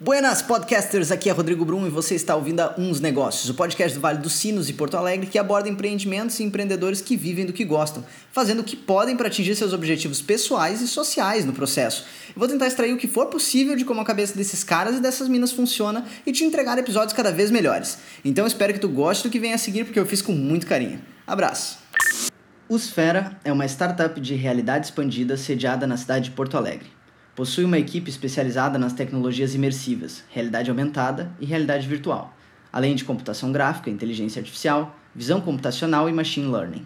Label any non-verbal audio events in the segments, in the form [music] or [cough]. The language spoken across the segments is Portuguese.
Buenas podcasters, aqui é Rodrigo Brum e você está ouvindo a Uns Negócios, o podcast do Vale dos Sinos e Porto Alegre que aborda empreendimentos e empreendedores que vivem do que gostam, fazendo o que podem para atingir seus objetivos pessoais e sociais no processo. Eu vou tentar extrair o que for possível de como a cabeça desses caras e dessas minas funciona e te entregar episódios cada vez melhores. Então espero que tu goste do que vem a seguir porque eu fiz com muito carinho. Abraço! O Sfera é uma startup de realidade expandida sediada na cidade de Porto Alegre. Possui uma equipe especializada nas tecnologias imersivas, realidade aumentada e realidade virtual, além de computação gráfica, inteligência artificial, visão computacional e machine learning.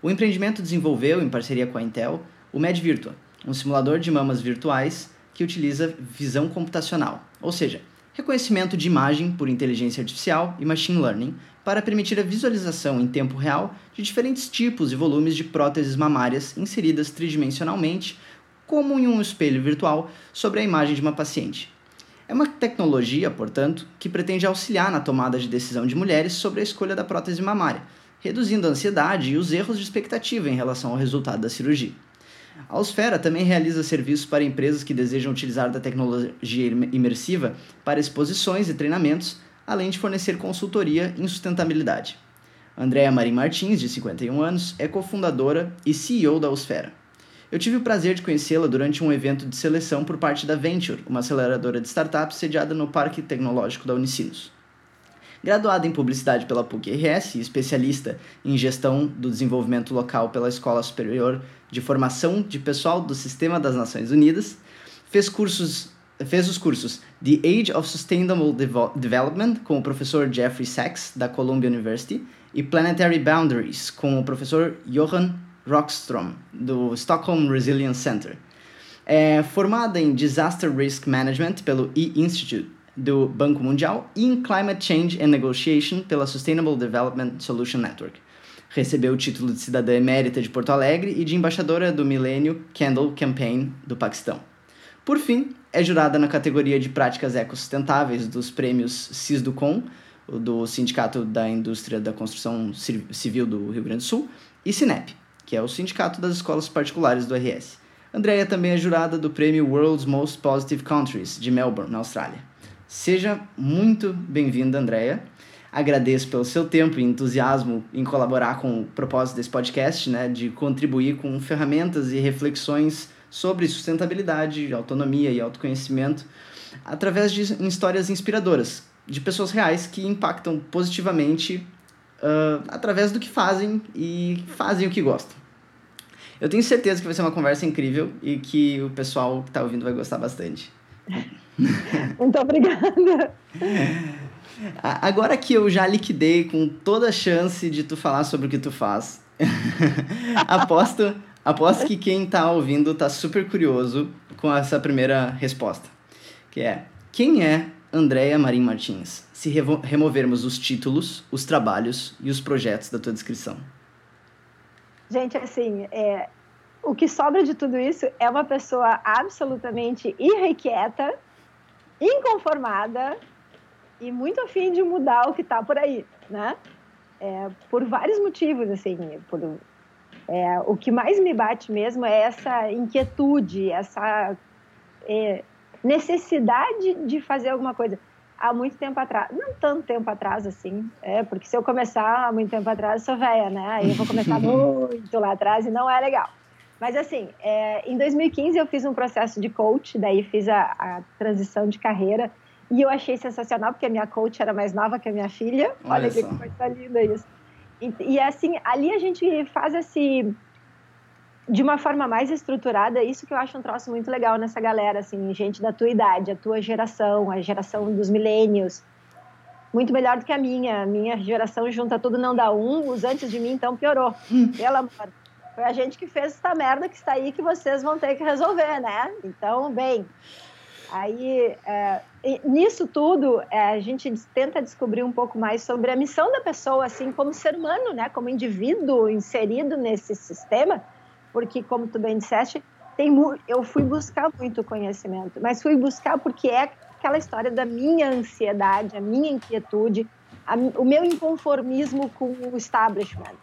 O empreendimento desenvolveu, em parceria com a Intel, o MedVirtua, um simulador de mamas virtuais que utiliza visão computacional, ou seja, reconhecimento de imagem por inteligência artificial e machine learning para permitir a visualização em tempo real de diferentes tipos e volumes de próteses mamárias inseridas tridimensionalmente como em um espelho virtual sobre a imagem de uma paciente. É uma tecnologia, portanto, que pretende auxiliar na tomada de decisão de mulheres sobre a escolha da prótese mamária, reduzindo a ansiedade e os erros de expectativa em relação ao resultado da cirurgia. A Osfera também realiza serviços para empresas que desejam utilizar da tecnologia imersiva para exposições e treinamentos, além de fornecer consultoria em sustentabilidade. Andréa Marim Martins, de 51 anos, é cofundadora e CEO da Osfera. Eu tive o prazer de conhecê-la durante um evento de seleção por parte da Venture, uma aceleradora de startups sediada no Parque Tecnológico da Unicinos. Graduada em Publicidade pela PUC-RS e especialista em Gestão do Desenvolvimento Local pela Escola Superior de Formação de Pessoal do Sistema das Nações Unidas, fez, cursos, fez os cursos The Age of Sustainable Devo Development com o professor Jeffrey Sachs, da Columbia University, e Planetary Boundaries com o professor Johan Rockstrom, do Stockholm Resilience Center. É formada em Disaster Risk Management pelo E-Institute do Banco Mundial e em Climate Change and Negotiation pela Sustainable Development Solution Network. Recebeu o título de cidadã emérita de Porto Alegre e de embaixadora do Milênio Candle Campaign do Paquistão. Por fim, é jurada na categoria de práticas ecossustentáveis dos prêmios CISDUCOM, do Sindicato da Indústria da Construção Civil do Rio Grande do Sul, e SINEP, que é o Sindicato das Escolas Particulares do RS. Andrea também é jurada do prêmio World's Most Positive Countries de Melbourne, na Austrália. Seja muito bem-vinda, Andrea. Agradeço pelo seu tempo e entusiasmo em colaborar com o propósito desse podcast, né, de contribuir com ferramentas e reflexões sobre sustentabilidade, autonomia e autoconhecimento através de histórias inspiradoras de pessoas reais que impactam positivamente uh, através do que fazem e fazem o que gostam. Eu tenho certeza que vai ser uma conversa incrível e que o pessoal que está ouvindo vai gostar bastante. [laughs] Muito obrigada. Agora que eu já liquidei com toda a chance de tu falar sobre o que tu faz, [laughs] aposto, aposto que quem está ouvindo está super curioso com essa primeira resposta, que é quem é Andréia Marim Martins, se removermos os títulos, os trabalhos e os projetos da tua descrição? Gente, assim, é, o que sobra de tudo isso é uma pessoa absolutamente irrequieta, inconformada e muito afim de mudar o que está por aí, né? É, por vários motivos, assim, por, é, o que mais me bate mesmo é essa inquietude, essa é, necessidade de fazer alguma coisa. Há muito tempo atrás, não tanto tempo atrás assim, é, porque se eu começar há muito tempo atrás, sou velha, né? Aí eu vou começar [laughs] muito lá atrás e não é legal. Mas assim, é, em 2015 eu fiz um processo de coach, daí fiz a, a, transição de carreira e eu achei sensacional porque a minha coach era mais nova que a minha filha. Olha, Olha que coisa linda isso. E, e assim, ali a gente faz esse de uma forma mais estruturada, isso que eu acho um troço muito legal nessa galera, assim, gente da tua idade, a tua geração, a geração dos milênios, muito melhor do que a minha. A minha geração junta tudo não dá um, os antes de mim então piorou. [laughs] Pelo amor. Foi a gente que fez essa merda que está aí que vocês vão ter que resolver, né? Então, bem. Aí, é, nisso tudo, é, a gente tenta descobrir um pouco mais sobre a missão da pessoa, assim, como ser humano, né? Como indivíduo inserido nesse sistema porque, como tu bem disseste, tem eu fui buscar muito conhecimento, mas fui buscar porque é aquela história da minha ansiedade, a minha inquietude, a, o meu inconformismo com o establishment.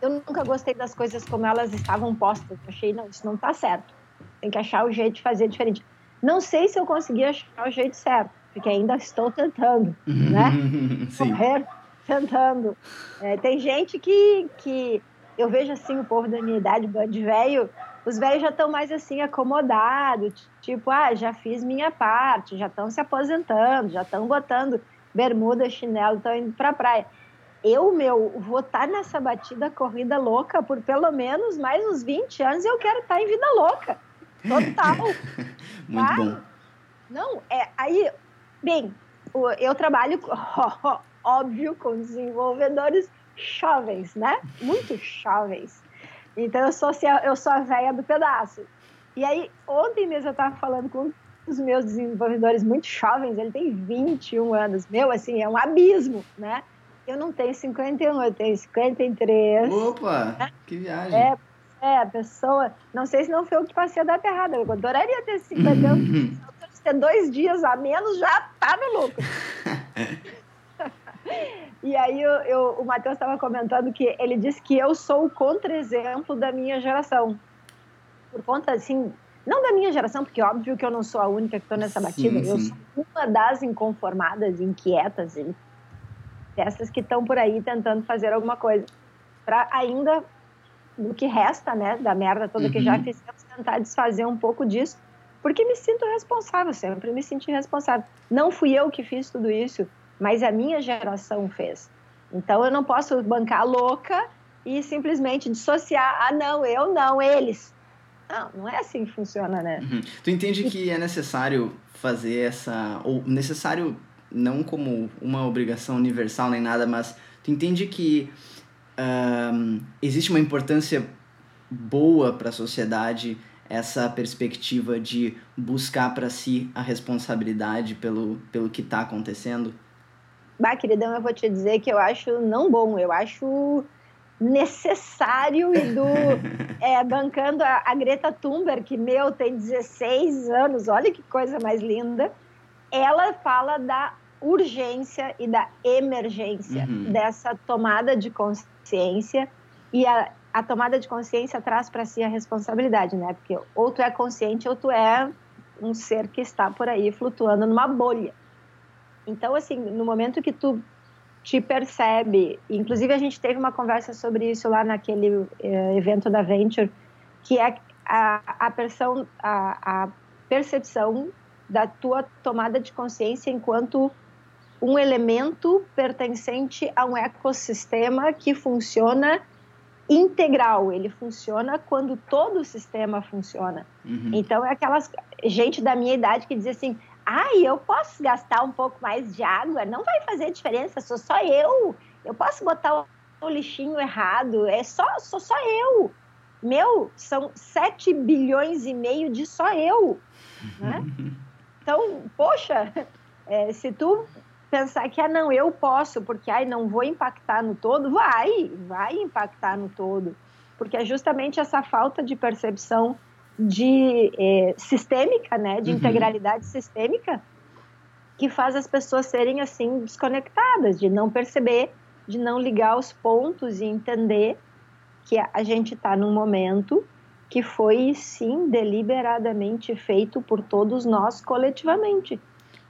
Eu nunca gostei das coisas como elas estavam postas. Eu achei, não, isso não está certo. Tem que achar o jeito de fazer diferente. Não sei se eu consegui achar o jeito certo, porque ainda estou tentando, né? [laughs] Sim. Correr, tentando. É, tem gente que, que eu vejo assim, o povo da minha idade, de velho, os velhos já estão mais assim acomodados, tipo, ah, já fiz minha parte, já estão se aposentando, já estão botando bermuda, chinelo, estão indo para a praia. Eu, meu, vou estar tá nessa batida corrida louca por pelo menos mais uns 20 anos e eu quero estar tá em vida louca. Total. [laughs] Muito tá? bom. Não, é, aí, bem, eu trabalho, [laughs] óbvio, com desenvolvedores jovens, né? Muito jovens. Então eu sou, eu sou a velha do pedaço. E aí, ontem mesmo eu estava falando com um dos meus desenvolvedores muito jovens, ele tem 21 anos. Meu, assim, é um abismo, né? Eu não tenho 51, eu tenho 53. Opa, né? que viagem. É, é, a pessoa. Não sei se não foi eu que passei a data errada. Eu adoraria ter 51. [laughs] ter dois dias a menos, já tá no lucro. [laughs] e aí eu, eu, o Matheus estava comentando que ele disse que eu sou o contra-exemplo da minha geração. Por conta, assim, não da minha geração, porque óbvio que eu não sou a única que estou nessa batida. Sim, sim. Eu sou uma das inconformadas, inquietas, dessas que estão por aí tentando fazer alguma coisa. Para ainda, no que resta, né, da merda toda uhum. que já uhum. fizemos, tentar desfazer um pouco disso porque me sinto responsável, sempre me senti responsável. Não fui eu que fiz tudo isso, mas a minha geração fez. Então eu não posso bancar louca e simplesmente dissociar, ah, não, eu não, eles. Não, não é assim que funciona, né? Uhum. Tu entende que é necessário fazer essa. Ou necessário não como uma obrigação universal nem nada, mas tu entende que um, existe uma importância boa para a sociedade essa perspectiva de buscar para si a responsabilidade pelo, pelo que está acontecendo? Bah, queridão, eu vou te dizer que eu acho não bom, eu acho necessário e do [laughs] é, bancando a, a, Greta Thunberg, que meu tem 16 anos, olha que coisa mais linda. Ela fala da urgência e da emergência uhum. dessa tomada de consciência e a, a tomada de consciência traz para si a responsabilidade, né? Porque ou tu é consciente ou tu é um ser que está por aí flutuando numa bolha. Então, assim, no momento que tu te percebe, inclusive a gente teve uma conversa sobre isso lá naquele eh, evento da Venture, que é a, a, persão, a, a percepção da tua tomada de consciência enquanto um elemento pertencente a um ecossistema que funciona integral, ele funciona quando todo o sistema funciona. Uhum. Então é aquelas gente da minha idade que diz assim: "Ai, eu posso gastar um pouco mais de água, não vai fazer diferença, sou só eu. Eu posso botar o lixinho errado, é só sou só eu. Meu, são 7 bilhões e meio de só eu, né? [laughs] Então, poxa, é, se tu pensar que, ah, não, eu posso, porque, ai, não vou impactar no todo, vai, vai impactar no todo. Porque é justamente essa falta de percepção de é, sistêmica, né, de uhum. integralidade sistêmica, que faz as pessoas serem, assim, desconectadas, de não perceber, de não ligar os pontos e entender que a gente está num momento que foi, sim, deliberadamente feito por todos nós coletivamente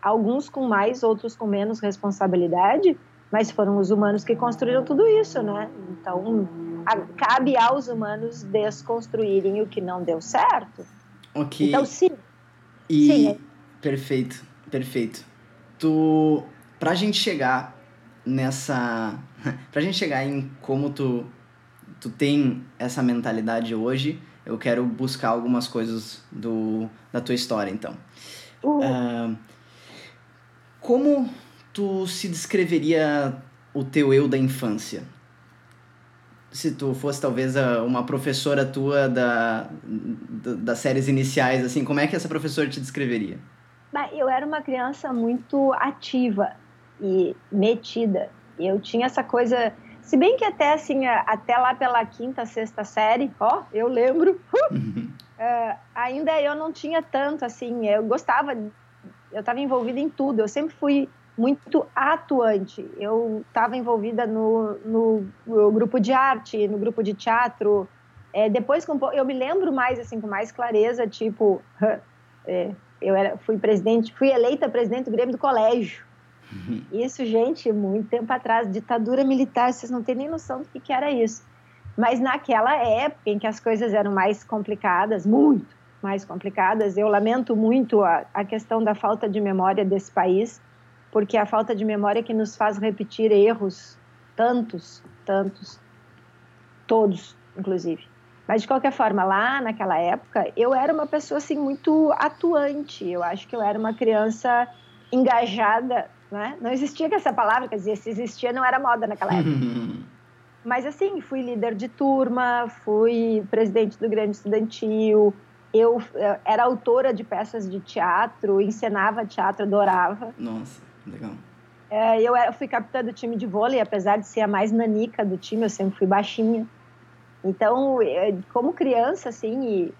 alguns com mais, outros com menos responsabilidade, mas foram os humanos que construíram tudo isso, né? Então, a, cabe aos humanos desconstruírem o que não deu certo. Ok. Então, sim. E... Sim, é... Perfeito, perfeito. Tu, pra gente chegar nessa... [laughs] pra gente chegar em como tu, tu tem essa mentalidade hoje, eu quero buscar algumas coisas do, da tua história, então. Uh, como tu se descreveria o teu eu da infância? Se tu fosse talvez uma professora tua da, das séries iniciais, assim, como é que essa professora te descreveria? Eu era uma criança muito ativa e metida. Eu tinha essa coisa, se bem que até assim, até lá pela quinta, sexta série, ó, eu lembro, [laughs] uh, ainda eu não tinha tanto assim, eu gostava eu estava envolvida em tudo, eu sempre fui muito atuante. Eu estava envolvida no, no, no, grupo de arte, no grupo de teatro. É, depois, eu me lembro mais, assim, com mais clareza, tipo, é, eu era, fui presidente, fui eleita presidente do Grêmio do Colégio. Uhum. Isso, gente, muito tempo atrás, ditadura militar, vocês não têm nem noção do que, que era isso. Mas naquela época em que as coisas eram mais complicadas, muito mais complicadas, eu lamento muito a, a questão da falta de memória desse país, porque a falta de memória que nos faz repetir erros, tantos, tantos, todos, inclusive. Mas de qualquer forma, lá naquela época, eu era uma pessoa assim muito atuante. Eu acho que eu era uma criança engajada, né? Não existia essa palavra, quer dizer, se existia não era moda naquela época. [laughs] Mas assim, fui líder de turma, fui presidente do Grêmio Estudantil, eu, eu era autora de peças de teatro, encenava teatro, adorava. Nossa, legal. É, eu era, fui capitã do time de vôlei, apesar de ser a mais nanica do time, eu sempre fui baixinha. Então, é, como criança, assim,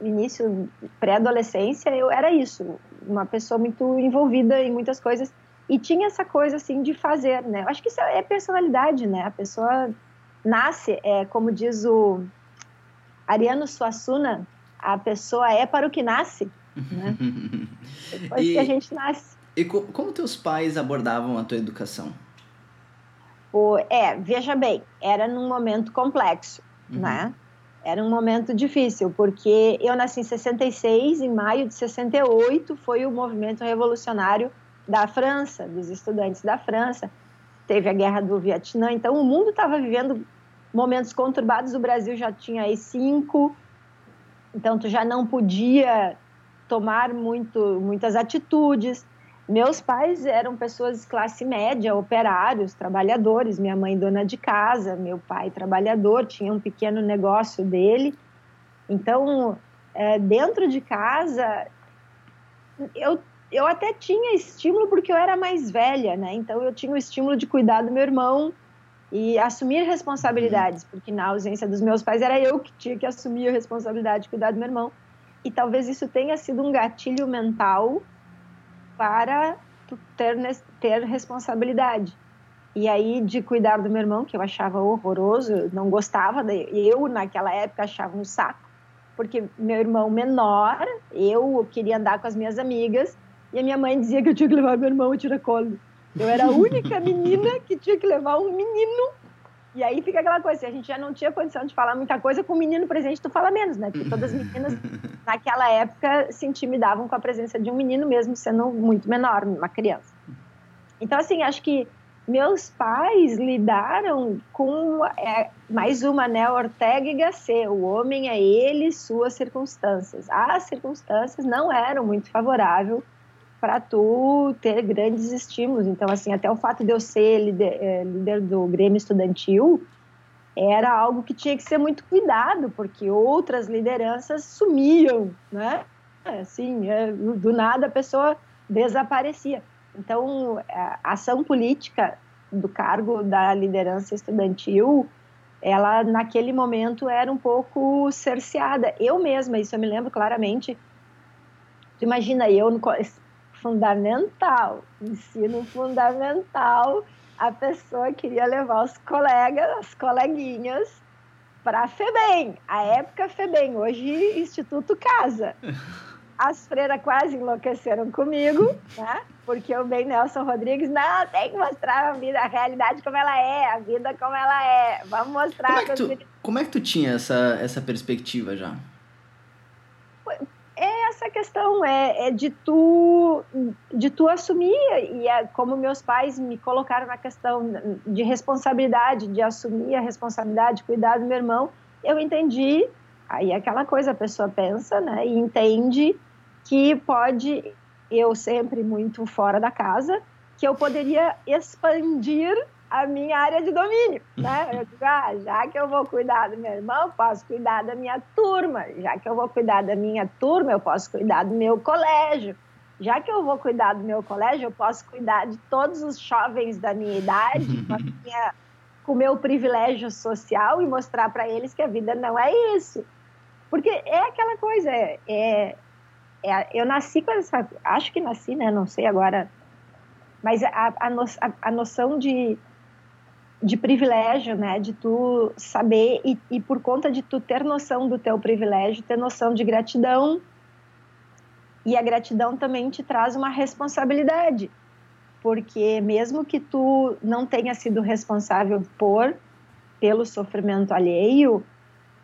início pré-adolescência, eu era isso, uma pessoa muito envolvida em muitas coisas e tinha essa coisa assim de fazer, né? Eu acho que isso é personalidade, né? A pessoa nasce, é, como diz o Ariano Suassuna, a pessoa é para o que nasce, né? [laughs] Depois e, que a gente nasce. E co como teus pais abordavam a tua educação? O, é, veja bem, era num momento complexo, uhum. né? Era um momento difícil, porque eu nasci em 66, em maio de 68 foi o movimento revolucionário da França, dos estudantes da França. Teve a guerra do Vietnã, então o mundo estava vivendo momentos conturbados. O Brasil já tinha aí cinco, então tu já não podia tomar muito, muitas atitudes. Meus pais eram pessoas de classe média, operários, trabalhadores. Minha mãe dona de casa, meu pai trabalhador, tinha um pequeno negócio dele. Então, é, dentro de casa, eu eu até tinha estímulo porque eu era mais velha, né? Então eu tinha o estímulo de cuidar do meu irmão e assumir responsabilidades, porque na ausência dos meus pais era eu que tinha que assumir a responsabilidade de cuidar do meu irmão. E talvez isso tenha sido um gatilho mental para ter, ter responsabilidade. E aí, de cuidar do meu irmão, que eu achava horroroso, não gostava, eu naquela época achava um saco, porque meu irmão menor, eu queria andar com as minhas amigas, e a minha mãe dizia que eu tinha que levar meu irmão a tiracolo. Eu era a única menina que tinha que levar um menino. E aí fica aquela coisa, se a gente já não tinha condição de falar muita coisa, com o menino presente tu fala menos, né? Porque todas as meninas [laughs] naquela época se intimidavam com a presença de um menino mesmo sendo muito menor, uma criança. Então, assim, acho que meus pais lidaram com é, mais uma, né? Ortega e Gasset. O homem é ele, suas circunstâncias. As circunstâncias não eram muito favoráveis para tu ter grandes estímulos. Então, assim, até o fato de eu ser líder, é, líder, do Grêmio Estudantil era algo que tinha que ser muito cuidado, porque outras lideranças sumiam, né? Assim, é, do nada a pessoa desaparecia. Então, a ação política do cargo da liderança estudantil, ela naquele momento era um pouco cerceada. Eu mesma, isso eu me lembro claramente. Tu imagina eu fundamental, ensino fundamental, a pessoa queria levar os colegas, as coleguinhas para a FEBEM, a época FEBEM, hoje Instituto Casa. As freiras quase enlouqueceram comigo, né? Porque o bem Nelson Rodrigues, não, tem que mostrar a vida, a realidade como ela é, a vida como ela é. Vamos mostrar. Como é que tu, como é que tu tinha essa, essa perspectiva já? É essa questão é, é, de tu de tu assumir e é como meus pais me colocaram na questão de responsabilidade de assumir a responsabilidade de cuidar do meu irmão eu entendi aí é aquela coisa a pessoa pensa né e entende que pode eu sempre muito fora da casa que eu poderia expandir a minha área de domínio, né? Eu digo, ah, já que eu vou cuidar do meu irmão, posso cuidar da minha turma. Já que eu vou cuidar da minha turma, eu posso cuidar do meu colégio. Já que eu vou cuidar do meu colégio, eu posso cuidar de todos os jovens da minha idade, [laughs] com, minha, com o meu privilégio social e mostrar para eles que a vida não é isso. Porque é aquela coisa, é, é, é eu nasci com essa, acho que nasci, né? Não sei agora, mas a, a, no, a, a noção de de privilégio, né? De tu saber e, e, por conta de tu ter noção do teu privilégio, ter noção de gratidão E a gratidão também te traz uma responsabilidade, porque mesmo que tu não tenha sido responsável por pelo sofrimento alheio,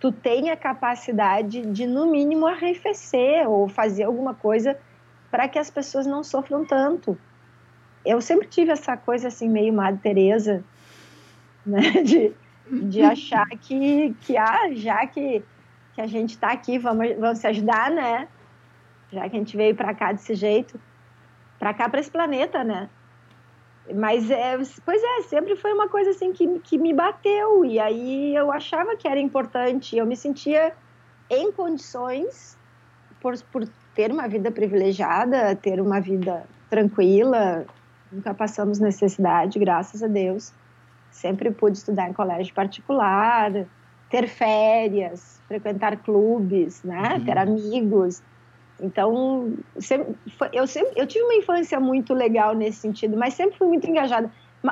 tu tem a capacidade de no mínimo arrefecer ou fazer alguma coisa para que as pessoas não sofram tanto. Eu sempre tive essa coisa assim meio Madre Teresa, né, [laughs] de, de achar que que ah, já que que a gente está aqui, vamos vamos se ajudar, né? já que a gente veio para cá desse jeito, para cá, para esse planeta, né? Mas, é, pois é, sempre foi uma coisa assim que, que me bateu, e aí eu achava que era importante, eu me sentia em condições, por, por ter uma vida privilegiada, ter uma vida tranquila, nunca passamos necessidade, graças a Deus. Sempre pude estudar em colégio particular, ter férias, frequentar clubes, né? Uhum. Ter amigos. Então, eu sempre eu tive uma infância muito legal nesse sentido, mas sempre fui muito engajada.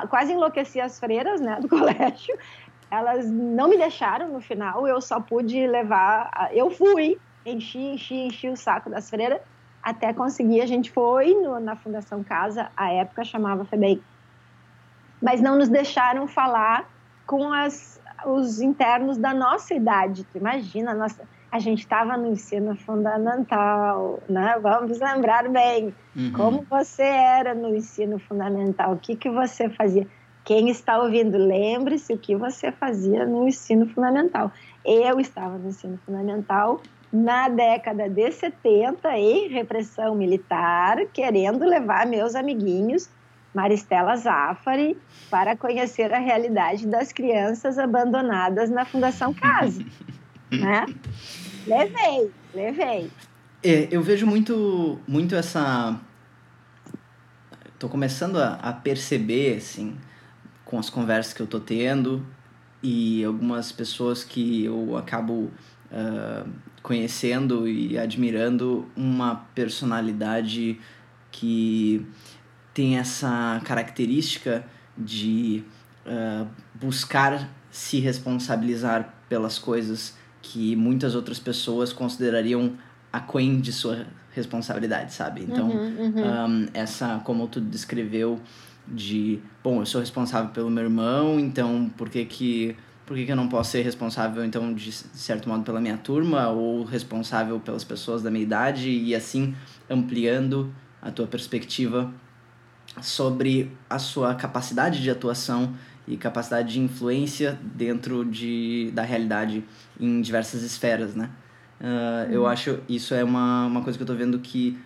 Quase enlouqueci as freiras, né, do [laughs] colégio. Elas não me deixaram no final, eu só pude levar, eu fui, enchi, enchi, enchi o saco das freiras até conseguir. A gente foi no, na Fundação Casa, a época chamava FEBEI, mas não nos deixaram falar com as, os internos da nossa idade. Tu imagina, nossa, a gente estava no ensino fundamental, né? Vamos lembrar bem uhum. como você era no ensino fundamental, o que que você fazia. Quem está ouvindo, lembre-se o que você fazia no ensino fundamental. Eu estava no ensino fundamental na década de 70 em repressão militar, querendo levar meus amiguinhos Maristela Zafari para conhecer a realidade das crianças abandonadas na Fundação Casa. [laughs] né? Levei, levei. É, eu vejo muito, muito essa. Tô começando a, a perceber, assim, com as conversas que eu tô tendo e algumas pessoas que eu acabo uh, conhecendo e admirando uma personalidade que tem essa característica de uh, buscar se responsabilizar pelas coisas que muitas outras pessoas considerariam aquém de sua responsabilidade, sabe? Então, uhum, uhum. Um, essa, como tu descreveu, de, bom, eu sou responsável pelo meu irmão, então por que que, por que, que eu não posso ser responsável, então, de certo modo, pela minha turma, ou responsável pelas pessoas da minha idade, e assim ampliando a tua perspectiva sobre a sua capacidade de atuação e capacidade de influência dentro de, da realidade em diversas esferas, né? Uh, uhum. Eu acho isso é uma, uma coisa que eu tô vendo que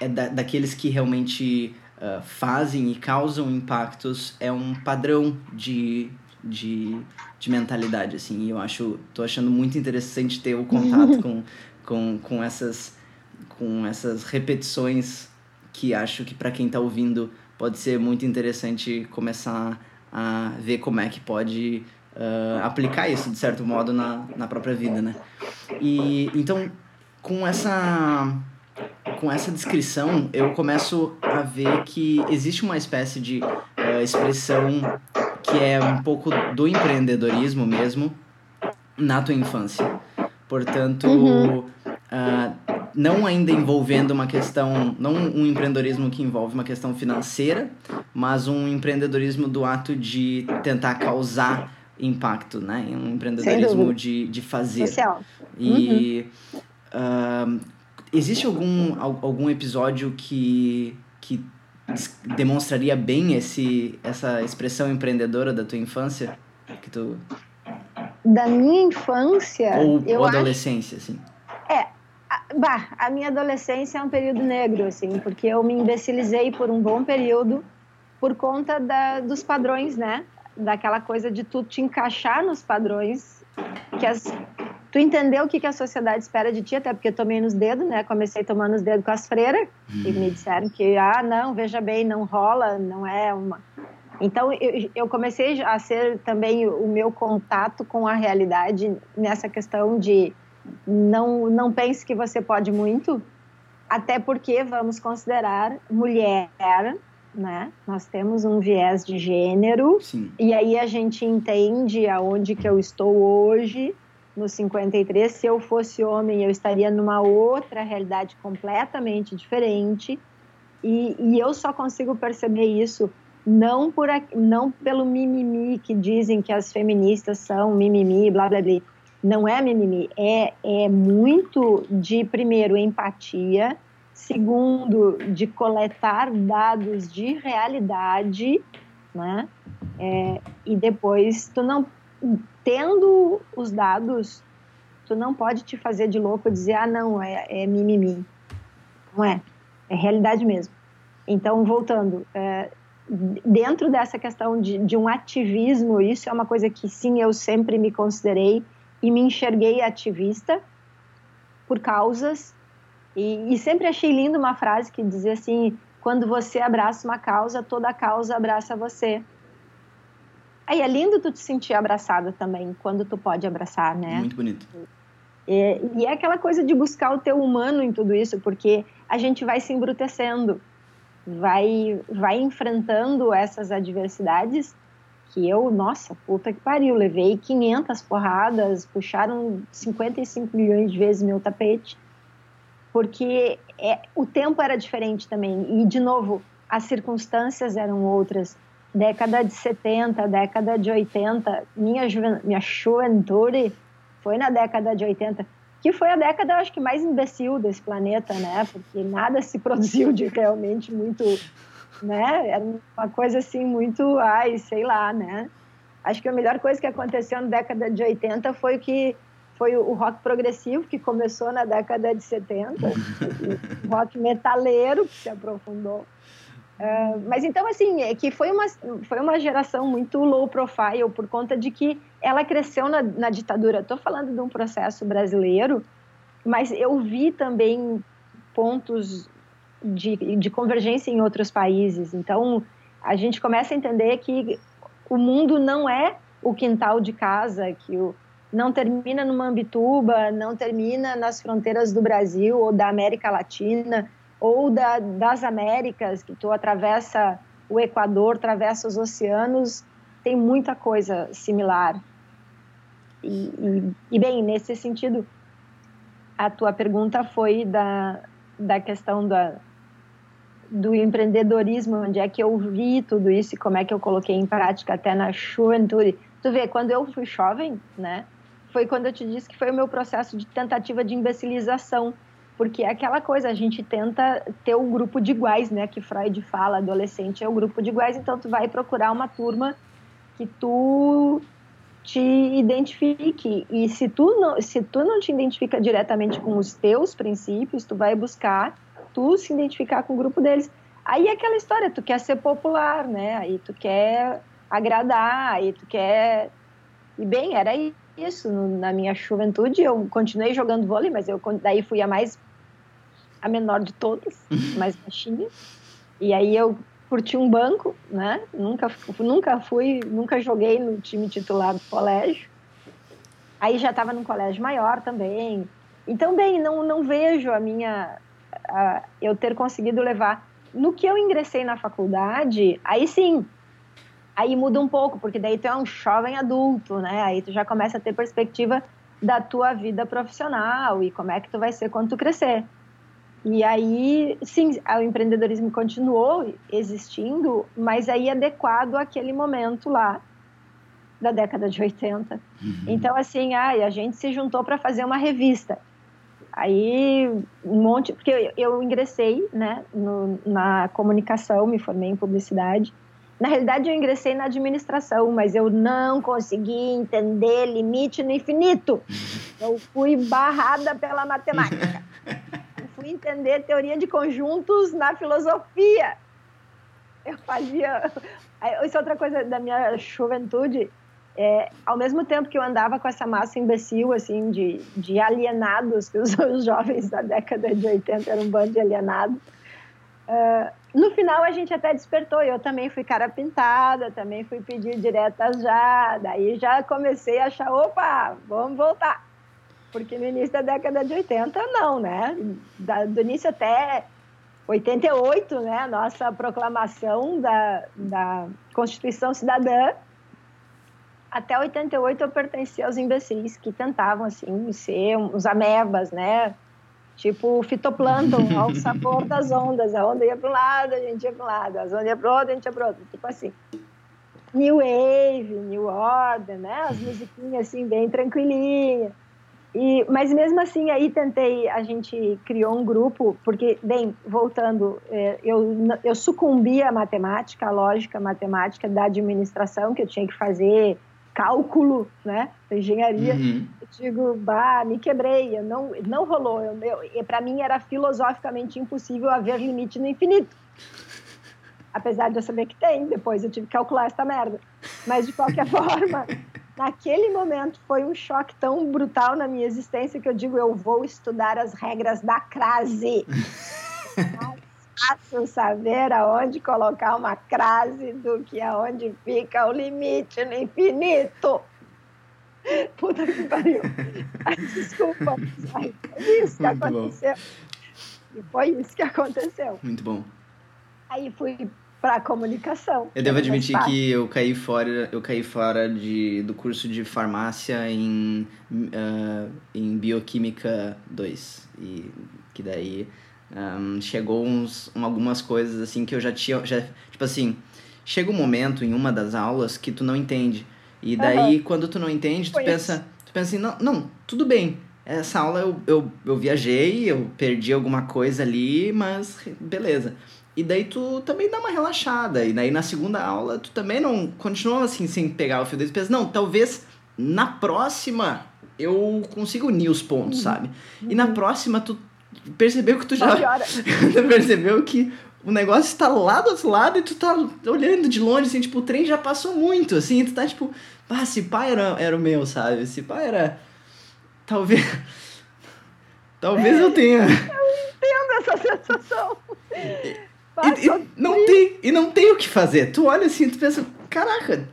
é da, daqueles que realmente uh, fazem e causam impactos, é um padrão de, de, de mentalidade, assim. E eu acho, tô achando muito interessante ter o contato [laughs] com, com, com, essas, com essas repetições que acho que para quem tá ouvindo pode ser muito interessante começar a ver como é que pode uh, aplicar isso de certo modo na, na própria vida, né? E então com essa com essa descrição eu começo a ver que existe uma espécie de uh, expressão que é um pouco do empreendedorismo mesmo na tua infância. Portanto, uhum. uh, não ainda envolvendo uma questão, não um empreendedorismo que envolve uma questão financeira, mas um empreendedorismo do ato de tentar causar impacto, né? Um empreendedorismo de, de fazer. Social. E uhum. uh, existe algum, algum episódio que, que demonstraria bem esse, essa expressão empreendedora da tua infância? Que tu... Da minha infância? Ou, ou adolescência, acho... assim. Bah, a minha adolescência é um período negro, assim, porque eu me imbecilizei por um bom período por conta da, dos padrões, né? Daquela coisa de tu te encaixar nos padrões, que as, tu entendeu o que, que a sociedade espera de ti, até porque eu tomei nos dedos, né? Comecei tomando nos dedos com as freiras, e me disseram que, ah, não, veja bem, não rola, não é uma... Então, eu, eu comecei a ser também o meu contato com a realidade nessa questão de não, não pense que você pode muito, até porque vamos considerar mulher, né? Nós temos um viés de gênero Sim. e aí a gente entende aonde que eu estou hoje no 53. Se eu fosse homem, eu estaria numa outra realidade completamente diferente. E, e eu só consigo perceber isso não por não pelo mimimi que dizem que as feministas são mimimi, blá blá blá. Não é mimimi, é, é muito de primeiro empatia, segundo de coletar dados de realidade, né? É, e depois tu não tendo os dados, tu não pode te fazer de louco e dizer, ah, não, é, é mimimi. Não é. É realidade mesmo. Então, voltando, é, dentro dessa questão de, de um ativismo, isso é uma coisa que sim, eu sempre me considerei e me enxerguei ativista por causas. E, e sempre achei lindo uma frase que dizia assim: quando você abraça uma causa, toda a causa abraça você. Aí é lindo tu te sentir abraçada também, quando tu pode abraçar, né? Muito bonito. É, e é aquela coisa de buscar o teu humano em tudo isso, porque a gente vai se embrutecendo, vai, vai enfrentando essas adversidades que eu, nossa, puta que pariu, levei 500 porradas, puxaram 55 milhões de vezes meu tapete, porque é, o tempo era diferente também, e de novo, as circunstâncias eram outras década de 70, década de 80, minha, minha juventude foi na década de 80, que foi a década, acho que, mais imbecil desse planeta, né? Porque nada se [laughs] produziu de realmente muito, né? Era uma coisa assim muito, ai, sei lá, né? Acho que a melhor coisa que aconteceu na década de 80 foi que foi o rock progressivo que começou na década de 70, [laughs] o rock metaleiro que se aprofundou Uh, mas então, assim, é que foi uma, foi uma geração muito low profile por conta de que ela cresceu na, na ditadura. Estou falando de um processo brasileiro, mas eu vi também pontos de, de convergência em outros países. Então, a gente começa a entender que o mundo não é o quintal de casa, que o, não termina numa Ambituba, não termina nas fronteiras do Brasil ou da América Latina ou da, das Américas, que tu atravessa o Equador, atravessa os oceanos, tem muita coisa similar. E, e, e, bem, nesse sentido, a tua pergunta foi da, da questão da, do empreendedorismo, onde é que eu vi tudo isso e como é que eu coloquei em prática até na juventude. Tu vê, quando eu fui jovem, né, foi quando eu te disse que foi o meu processo de tentativa de imbecilização, porque é aquela coisa, a gente tenta ter um grupo de iguais, né, que Freud fala, adolescente é o grupo de iguais, então tu vai procurar uma turma que tu te identifique e se tu não, se tu não te identifica diretamente com os teus princípios, tu vai buscar tu se identificar com o grupo deles. Aí é aquela história, tu quer ser popular, né? Aí tu quer agradar, aí tu quer e bem, era isso. Na minha juventude, eu continuei jogando vôlei, mas eu daí fui a mais a menor de todas, [laughs] mais baixinha. E aí eu curti um banco, né? Nunca, nunca fui, nunca joguei no time titular do colégio. Aí já estava num colégio maior também. Então, bem, não, não vejo a minha. A, eu ter conseguido levar. No que eu ingressei na faculdade, aí sim, aí muda um pouco, porque daí tu é um jovem adulto, né? Aí tu já começa a ter perspectiva da tua vida profissional e como é que tu vai ser quando tu crescer. E aí, sim, o empreendedorismo continuou existindo, mas aí adequado àquele momento lá da década de 80. Uhum. Então, assim, ai, a gente se juntou para fazer uma revista. Aí, um monte, porque eu, eu ingressei né, no, na comunicação, me formei em publicidade. Na realidade, eu ingressei na administração, mas eu não consegui entender limite no infinito. Eu fui barrada pela matemática. fui entender teoria de conjuntos na filosofia. Eu fazia. Isso é outra coisa da minha juventude. É, ao mesmo tempo que eu andava com essa massa imbecil, assim, de, de alienados, que os, [laughs] os jovens da década de 80 eram um bando de alienados, uh, no final a gente até despertou. Eu também fui cara pintada, também fui pedir diretas já. Daí já comecei a achar: opa, vamos voltar porque no início da década de 80 não, né? Da, do início até 88, né? Nossa proclamação da, da Constituição Cidadã, até 88 eu pertencia aos imbecis que tentavam, assim, ser uns amebas, né? Tipo fitoplâncton, [laughs] ao sabor das ondas. A onda ia para um lado, a gente ia para um lado. As ondas iam para outro, a gente ia para outro. Tipo assim. New Wave, New Order, né? As musiquinhas assim, bem tranquilinhas. E, mas mesmo assim, aí tentei, a gente criou um grupo, porque, bem, voltando, é, eu, eu sucumbi à matemática, à lógica matemática da administração, que eu tinha que fazer cálculo, né, engenharia. Uhum. Eu digo, bah, me quebrei, não, não rolou. Eu, eu, Para mim era filosoficamente impossível haver limite no infinito. Apesar de eu saber que tem, depois eu tive que calcular essa merda. Mas, de qualquer [laughs] forma, naquele momento foi um choque tão brutal na minha existência que eu digo, eu vou estudar as regras da crase. [laughs] Fácil saber aonde colocar uma crase do que aonde fica o limite no infinito. Puta que pariu. Ai, [laughs] desculpa. Ai, foi isso que Muito aconteceu. Bom. E foi isso que aconteceu. Muito bom. Aí fui para comunicação. Eu devo admitir que eu caí fora, eu caí fora de, do curso de farmácia em, uh, em bioquímica 2 e que daí um, chegou uns um, algumas coisas assim que eu já tinha já tipo assim chega um momento em uma das aulas que tu não entende e daí uhum. quando tu não entende tu Foi pensa isso. tu pensa assim não não tudo bem essa aula eu, eu, eu viajei eu perdi alguma coisa ali mas beleza e daí tu também dá uma relaxada. E daí na segunda aula tu também não continua assim sem pegar o fio da espécie. Não, talvez na próxima eu consiga unir os pontos, uhum. sabe? Uhum. E na uhum. próxima tu percebeu que tu já. [laughs] percebeu que o negócio está lá do outro lado e tu tá olhando de longe, assim, tipo, o trem já passou muito, assim, tu tá tipo, ah, se pai era, era o meu, sabe? Se pai era. Talvez. [laughs] Talvez eu tenha. Eu entendo essa sensação. E, e, não tem, e não tem o que fazer. Tu olha assim, tu pensa, caraca,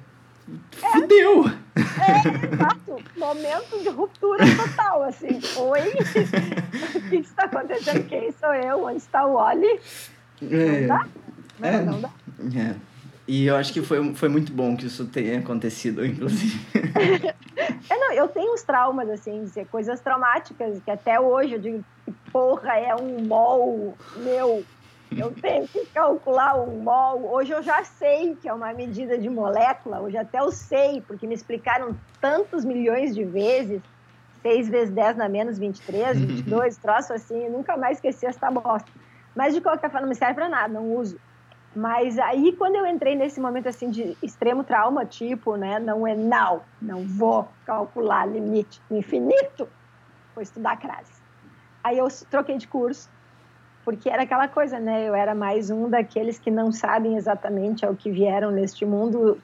é. fudeu. É, exato. Momento de ruptura total, assim. Oi? [laughs] o que está acontecendo? Quem sou eu? Onde está o Oli? É. Não dá? Não, é. não dá. É. E eu acho que foi, foi muito bom que isso tenha acontecido, inclusive. [laughs] é, não, eu tenho uns traumas, assim, de coisas traumáticas, que até hoje eu digo, porra, é um mol meu eu tenho que calcular o mol. Hoje eu já sei que é uma medida de molécula, hoje até eu sei, porque me explicaram tantos milhões de vezes. 6 vezes 10 na menos 23, 22, [laughs] troço assim, eu nunca mais esqueci essa bosta. Mas de qualquer forma, não me serve para nada, não uso. Mas aí, quando eu entrei nesse momento assim de extremo trauma, tipo, né, não é não, não vou calcular limite infinito, vou estudar crase. Aí eu troquei de curso, porque era aquela coisa, né? Eu era mais um daqueles que não sabem exatamente ao que vieram neste mundo.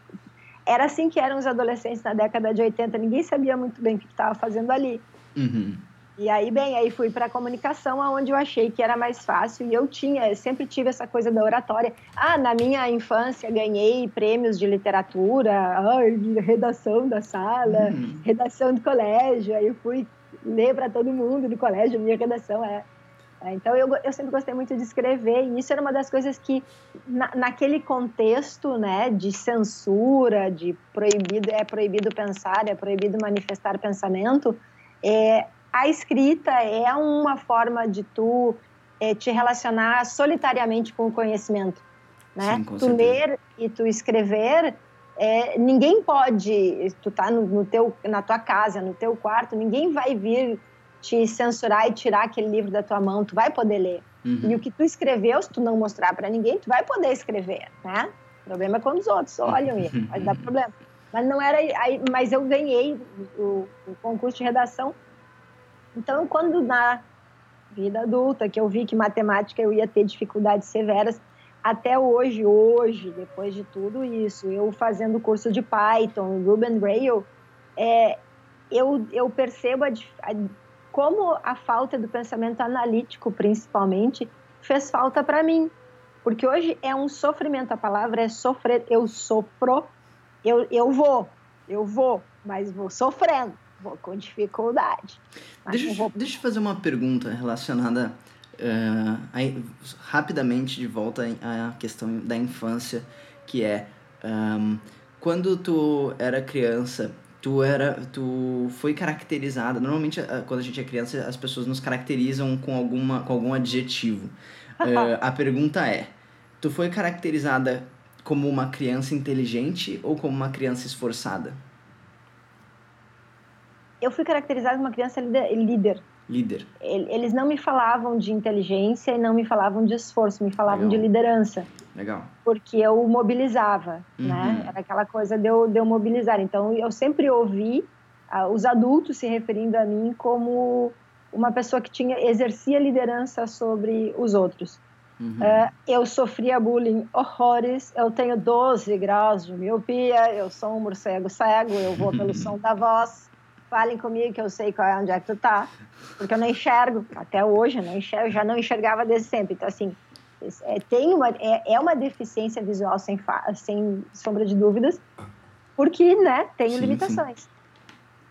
Era assim que eram os adolescentes na década de 80, ninguém sabia muito bem o que estava fazendo ali. Uhum. E aí, bem, aí fui para a comunicação, aonde eu achei que era mais fácil. E eu tinha, eu sempre tive essa coisa da oratória. Ah, na minha infância ganhei prêmios de literatura, ai, redação da sala, uhum. redação do colégio. Aí eu fui ler para todo mundo do colégio, minha redação é, então, eu, eu sempre gostei muito de escrever, e isso era uma das coisas que, na, naquele contexto né, de censura, de proibido, é proibido pensar, é proibido manifestar pensamento, é, a escrita é uma forma de tu é, te relacionar solitariamente com o conhecimento. Né? Sim, tu ler e tu escrever, é, ninguém pode, tu tá no, no, teu, na tua casa, no teu quarto, ninguém vai vir te censurar e tirar aquele livro da tua mão, tu vai poder ler. Uhum. E o que tu escreveu, se tu não mostrar para ninguém, tu vai poder escrever, né? O problema é quando os outros olham e pode dar problema. Mas não era aí, mas eu ganhei o, o concurso de redação. Então, quando na vida adulta que eu vi que matemática eu ia ter dificuldades severas, até hoje, hoje, depois de tudo isso, eu fazendo curso de Python, Ruben Rail, é, eu, eu percebo a, a como a falta do pensamento analítico, principalmente, fez falta para mim. Porque hoje é um sofrimento, a palavra é sofrer. Eu sofro, eu, eu vou, eu vou, mas vou sofrendo, vou com dificuldade. Deixa, vou... deixa eu fazer uma pergunta relacionada uh, aí, rapidamente de volta à questão da infância, que é um, quando tu era criança, tu era tu foi caracterizada normalmente quando a gente é criança as pessoas nos caracterizam com alguma com algum adjetivo. Uh, [laughs] a pergunta é tu foi caracterizada como uma criança inteligente ou como uma criança esforçada? Eu fui caracterizada como uma criança líder. Líder. Eles não me falavam de inteligência e não me falavam de esforço me falavam Legal. de liderança Legal. Porque eu mobilizava, né? uhum. né? Era aquela coisa de eu, de eu mobilizar. Então, eu sempre ouvi uh, os adultos se referindo a mim como uma pessoa que tinha exercia liderança sobre os outros. Uhum. Uh, eu sofria bullying horrores, eu tenho 12 graus de miopia, eu sou um morcego cego, eu vou pelo [laughs] som da voz. Falem comigo que eu sei qual é onde é que tu tá, porque eu não enxergo, até hoje eu não enxergo, já não enxergava desde sempre. Então, assim, é, tem uma, é, é uma deficiência visual sem, sem sombra de dúvidas, porque, né, tem sim, limitações. Sim.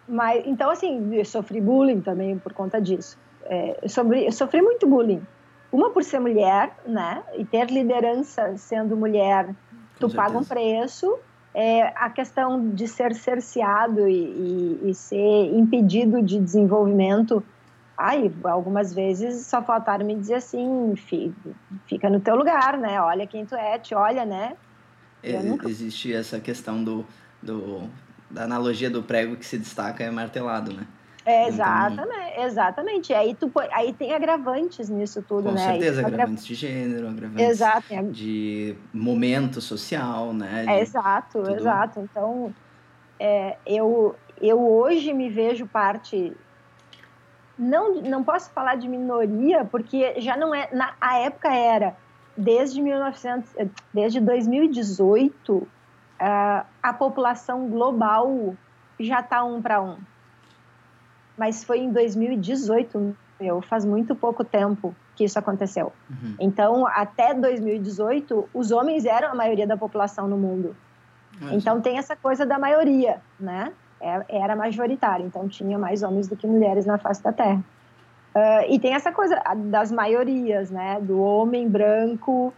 Mas, então, assim, eu sofri bullying também por conta disso. É, eu, sofri, eu sofri muito bullying. Uma por ser mulher, né, e ter liderança sendo mulher, tu paga um preço. É, a questão de ser cerceado e, e, e ser impedido de desenvolvimento Aí, algumas vezes só faltaram me dizer assim, fica no teu lugar, né? Olha quem tu é, te olha, né? É, nunca... Existe essa questão do, do, da analogia do prego que se destaca é martelado, né? É, exatamente, então, exatamente. Aí, tu, aí tem agravantes nisso tudo, com né? Com certeza, agravantes de gênero, agravantes exato, de momento social, né? De é, exato, tudo. exato. Então, é, eu, eu hoje me vejo parte não, não posso falar de minoria, porque já não é. Na a época era, desde, 1900, desde 2018, uh, a população global já está um para um. Mas foi em 2018, meu, faz muito pouco tempo que isso aconteceu. Uhum. Então, até 2018, os homens eram a maioria da população no mundo. Então, tem essa coisa da maioria, né? É, era majoritário, então tinha mais homens do que mulheres na face da Terra. Uh, e tem essa coisa das maiorias, né? Do homem branco.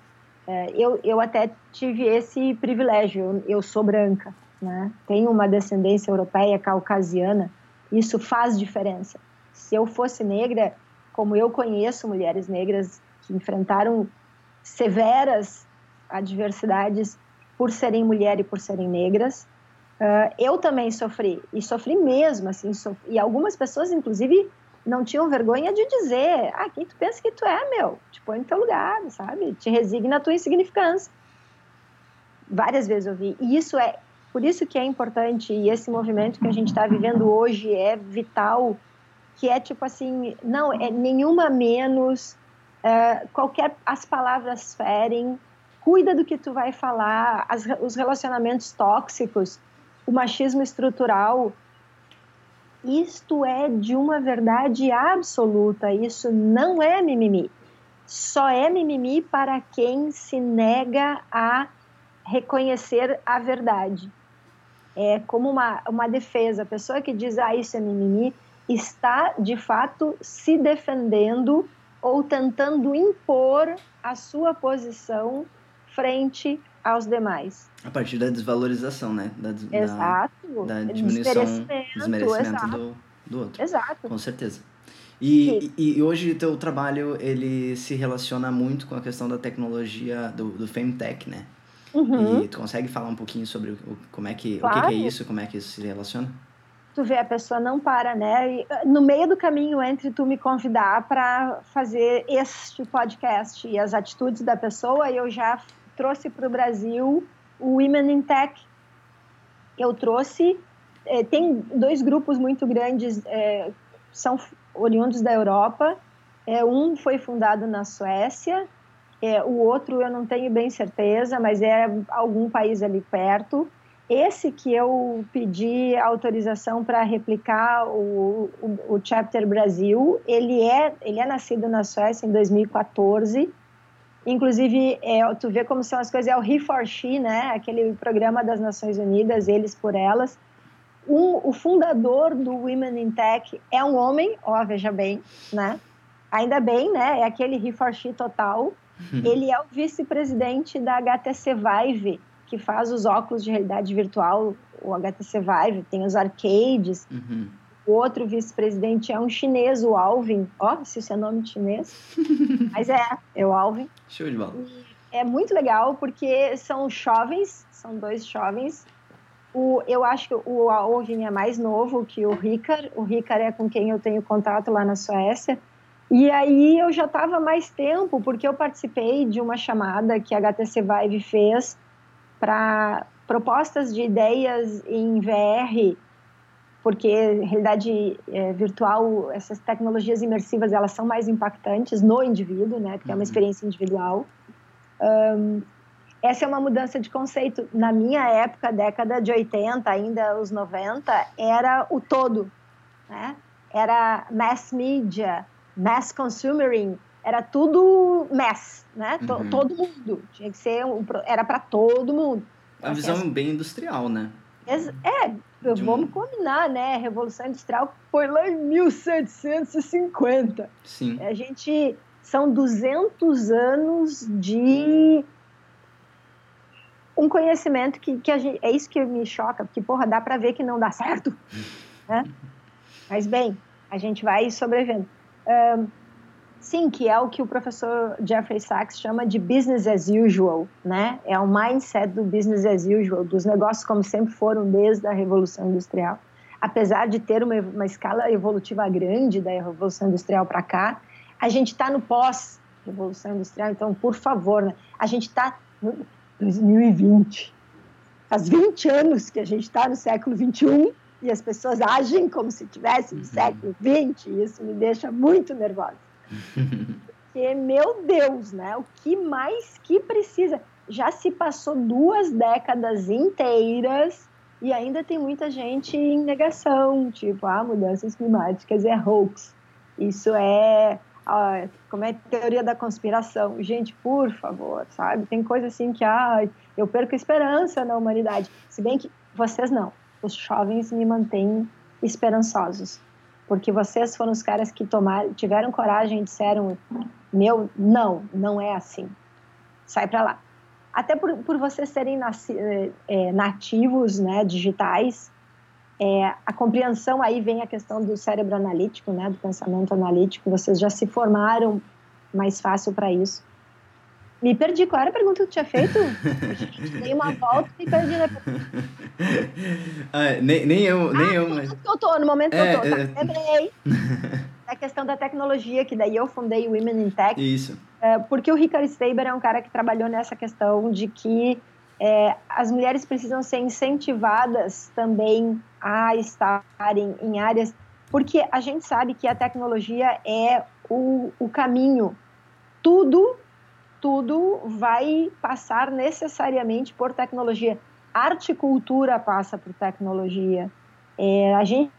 Uh, eu, eu até tive esse privilégio, eu, eu sou branca, né? Tenho uma descendência europeia, caucasiana, isso faz diferença. Se eu fosse negra, como eu conheço mulheres negras que enfrentaram severas adversidades por serem mulher e por serem negras, Uh, eu também sofri, e sofri mesmo, assim, e algumas pessoas, inclusive, não tinham vergonha de dizer, ah, quem tu pensa que tu é, meu? Te põe no teu lugar, sabe? Te resigna a tua insignificância. Várias vezes eu vi, e isso é, por isso que é importante, e esse movimento que a gente está vivendo hoje é vital, que é tipo assim, não, é nenhuma menos, uh, qualquer, as palavras ferem, cuida do que tu vai falar, as, os relacionamentos tóxicos, o machismo estrutural, isto é de uma verdade absoluta, isso não é mimimi. Só é mimimi para quem se nega a reconhecer a verdade. É como uma, uma defesa. A pessoa que diz, ah, isso é mimimi, está de fato se defendendo ou tentando impor a sua posição frente aos demais. A partir da desvalorização, né? Da, exato. Da, da diminuição, desmerecimento do, do outro. Exato. Com certeza. E, e, hoje o teu trabalho, ele se relaciona muito com a questão da tecnologia, do, do Femtech, né? Uhum. E tu consegue falar um pouquinho sobre o, como é que, claro. o que, que é isso, como é que isso se relaciona? tu vê, a pessoa não para, né? E, no meio do caminho entre tu me convidar para fazer este podcast e as atitudes da pessoa, eu já trouxe para o Brasil o Women in Tech. Eu trouxe, é, tem dois grupos muito grandes, é, são oriundos da Europa. É, um foi fundado na Suécia, é, o outro eu não tenho bem certeza, mas é algum país ali perto. Esse que eu pedi autorização para replicar o, o, o, Chapter Brasil, ele é, ele é nascido na Suécia em 2014 Inclusive, é, tu vê como são as coisas, é o He for She, né? Aquele programa das Nações Unidas, Eles por Elas. Um, o fundador do Women in Tech é um homem, ó, veja bem, né? Ainda bem, né? É aquele He for She total. Ele é o vice-presidente da HTC Vive, que faz os óculos de realidade virtual, o HTC Vive, tem os arcades. Uhum. O outro vice-presidente é um chinês, o Alvin. Ó, oh, se isso é nome chinês. [laughs] Mas é, é o Alvin. Show de bola. é muito legal porque são jovens, são dois jovens. O, eu acho que o Alvin é mais novo que o Ricard. O Ricard é com quem eu tenho contato lá na Suécia. E aí eu já estava mais tempo, porque eu participei de uma chamada que a HTC Vive fez para propostas de ideias em VR porque realidade é, virtual, essas tecnologias imersivas, elas são mais impactantes no indivíduo, né? Porque é uma uhum. experiência individual. Um, essa é uma mudança de conceito. Na minha época, década de 80, ainda os 90, era o todo, né? Era mass media, mass consumering, era tudo mass, né? Uhum. Todo mundo. Tinha que ser, um, era para todo mundo. Uma visão bem industrial, né? É, vamos combinar, né? A Revolução Industrial foi lá em 1750. Sim. A gente são 200 anos de um conhecimento que, que a gente, é isso que me choca, porque porra, dá para ver que não dá certo, né? Mas bem, a gente vai sobrevivendo. Um, Sim, que é o que o professor Jeffrey Sachs chama de business as usual, né? É o mindset do business as usual, dos negócios como sempre foram desde a Revolução Industrial. Apesar de ter uma, uma escala evolutiva grande da Revolução Industrial para cá, a gente está no pós-Revolução Industrial, então, por favor, né? a gente está no 2020. Faz 20 anos que a gente está no século 21 e as pessoas agem como se estivesse no uhum. século 20, e isso me deixa muito nervosa. Porque, meu Deus, né? O que mais que precisa? Já se passou duas décadas inteiras e ainda tem muita gente em negação, tipo, ah, mudanças climáticas é hoax. Isso é, ah, como é teoria da conspiração. Gente, por favor, sabe? Tem coisa assim que, ah, eu perco esperança na humanidade. Se bem que vocês não. Os jovens me mantêm esperançosos porque vocês foram os caras que tomaram, tiveram coragem e disseram: meu, não, não é assim. Sai para lá. Até por, por vocês serem é, nativos, né, digitais, é, a compreensão aí vem a questão do cérebro analítico, né, do pensamento analítico. Vocês já se formaram mais fácil para isso. Me perdi. Qual era a pergunta que tu tinha feito? [laughs] Dei uma volta e me perdi. Né? Ah, nem, nem eu, nem ah, eu. Mas... que eu tô, no momento que é, eu tô. Tá? É... Lembrei. [laughs] a questão da tecnologia, que daí eu fundei o Women in Tech. Isso. É, porque o Ricardo Staber é um cara que trabalhou nessa questão de que é, as mulheres precisam ser incentivadas também a estarem em áreas. Porque a gente sabe que a tecnologia é o, o caminho. Tudo tudo vai passar necessariamente por tecnologia. Arte e cultura passa por tecnologia. É, a gente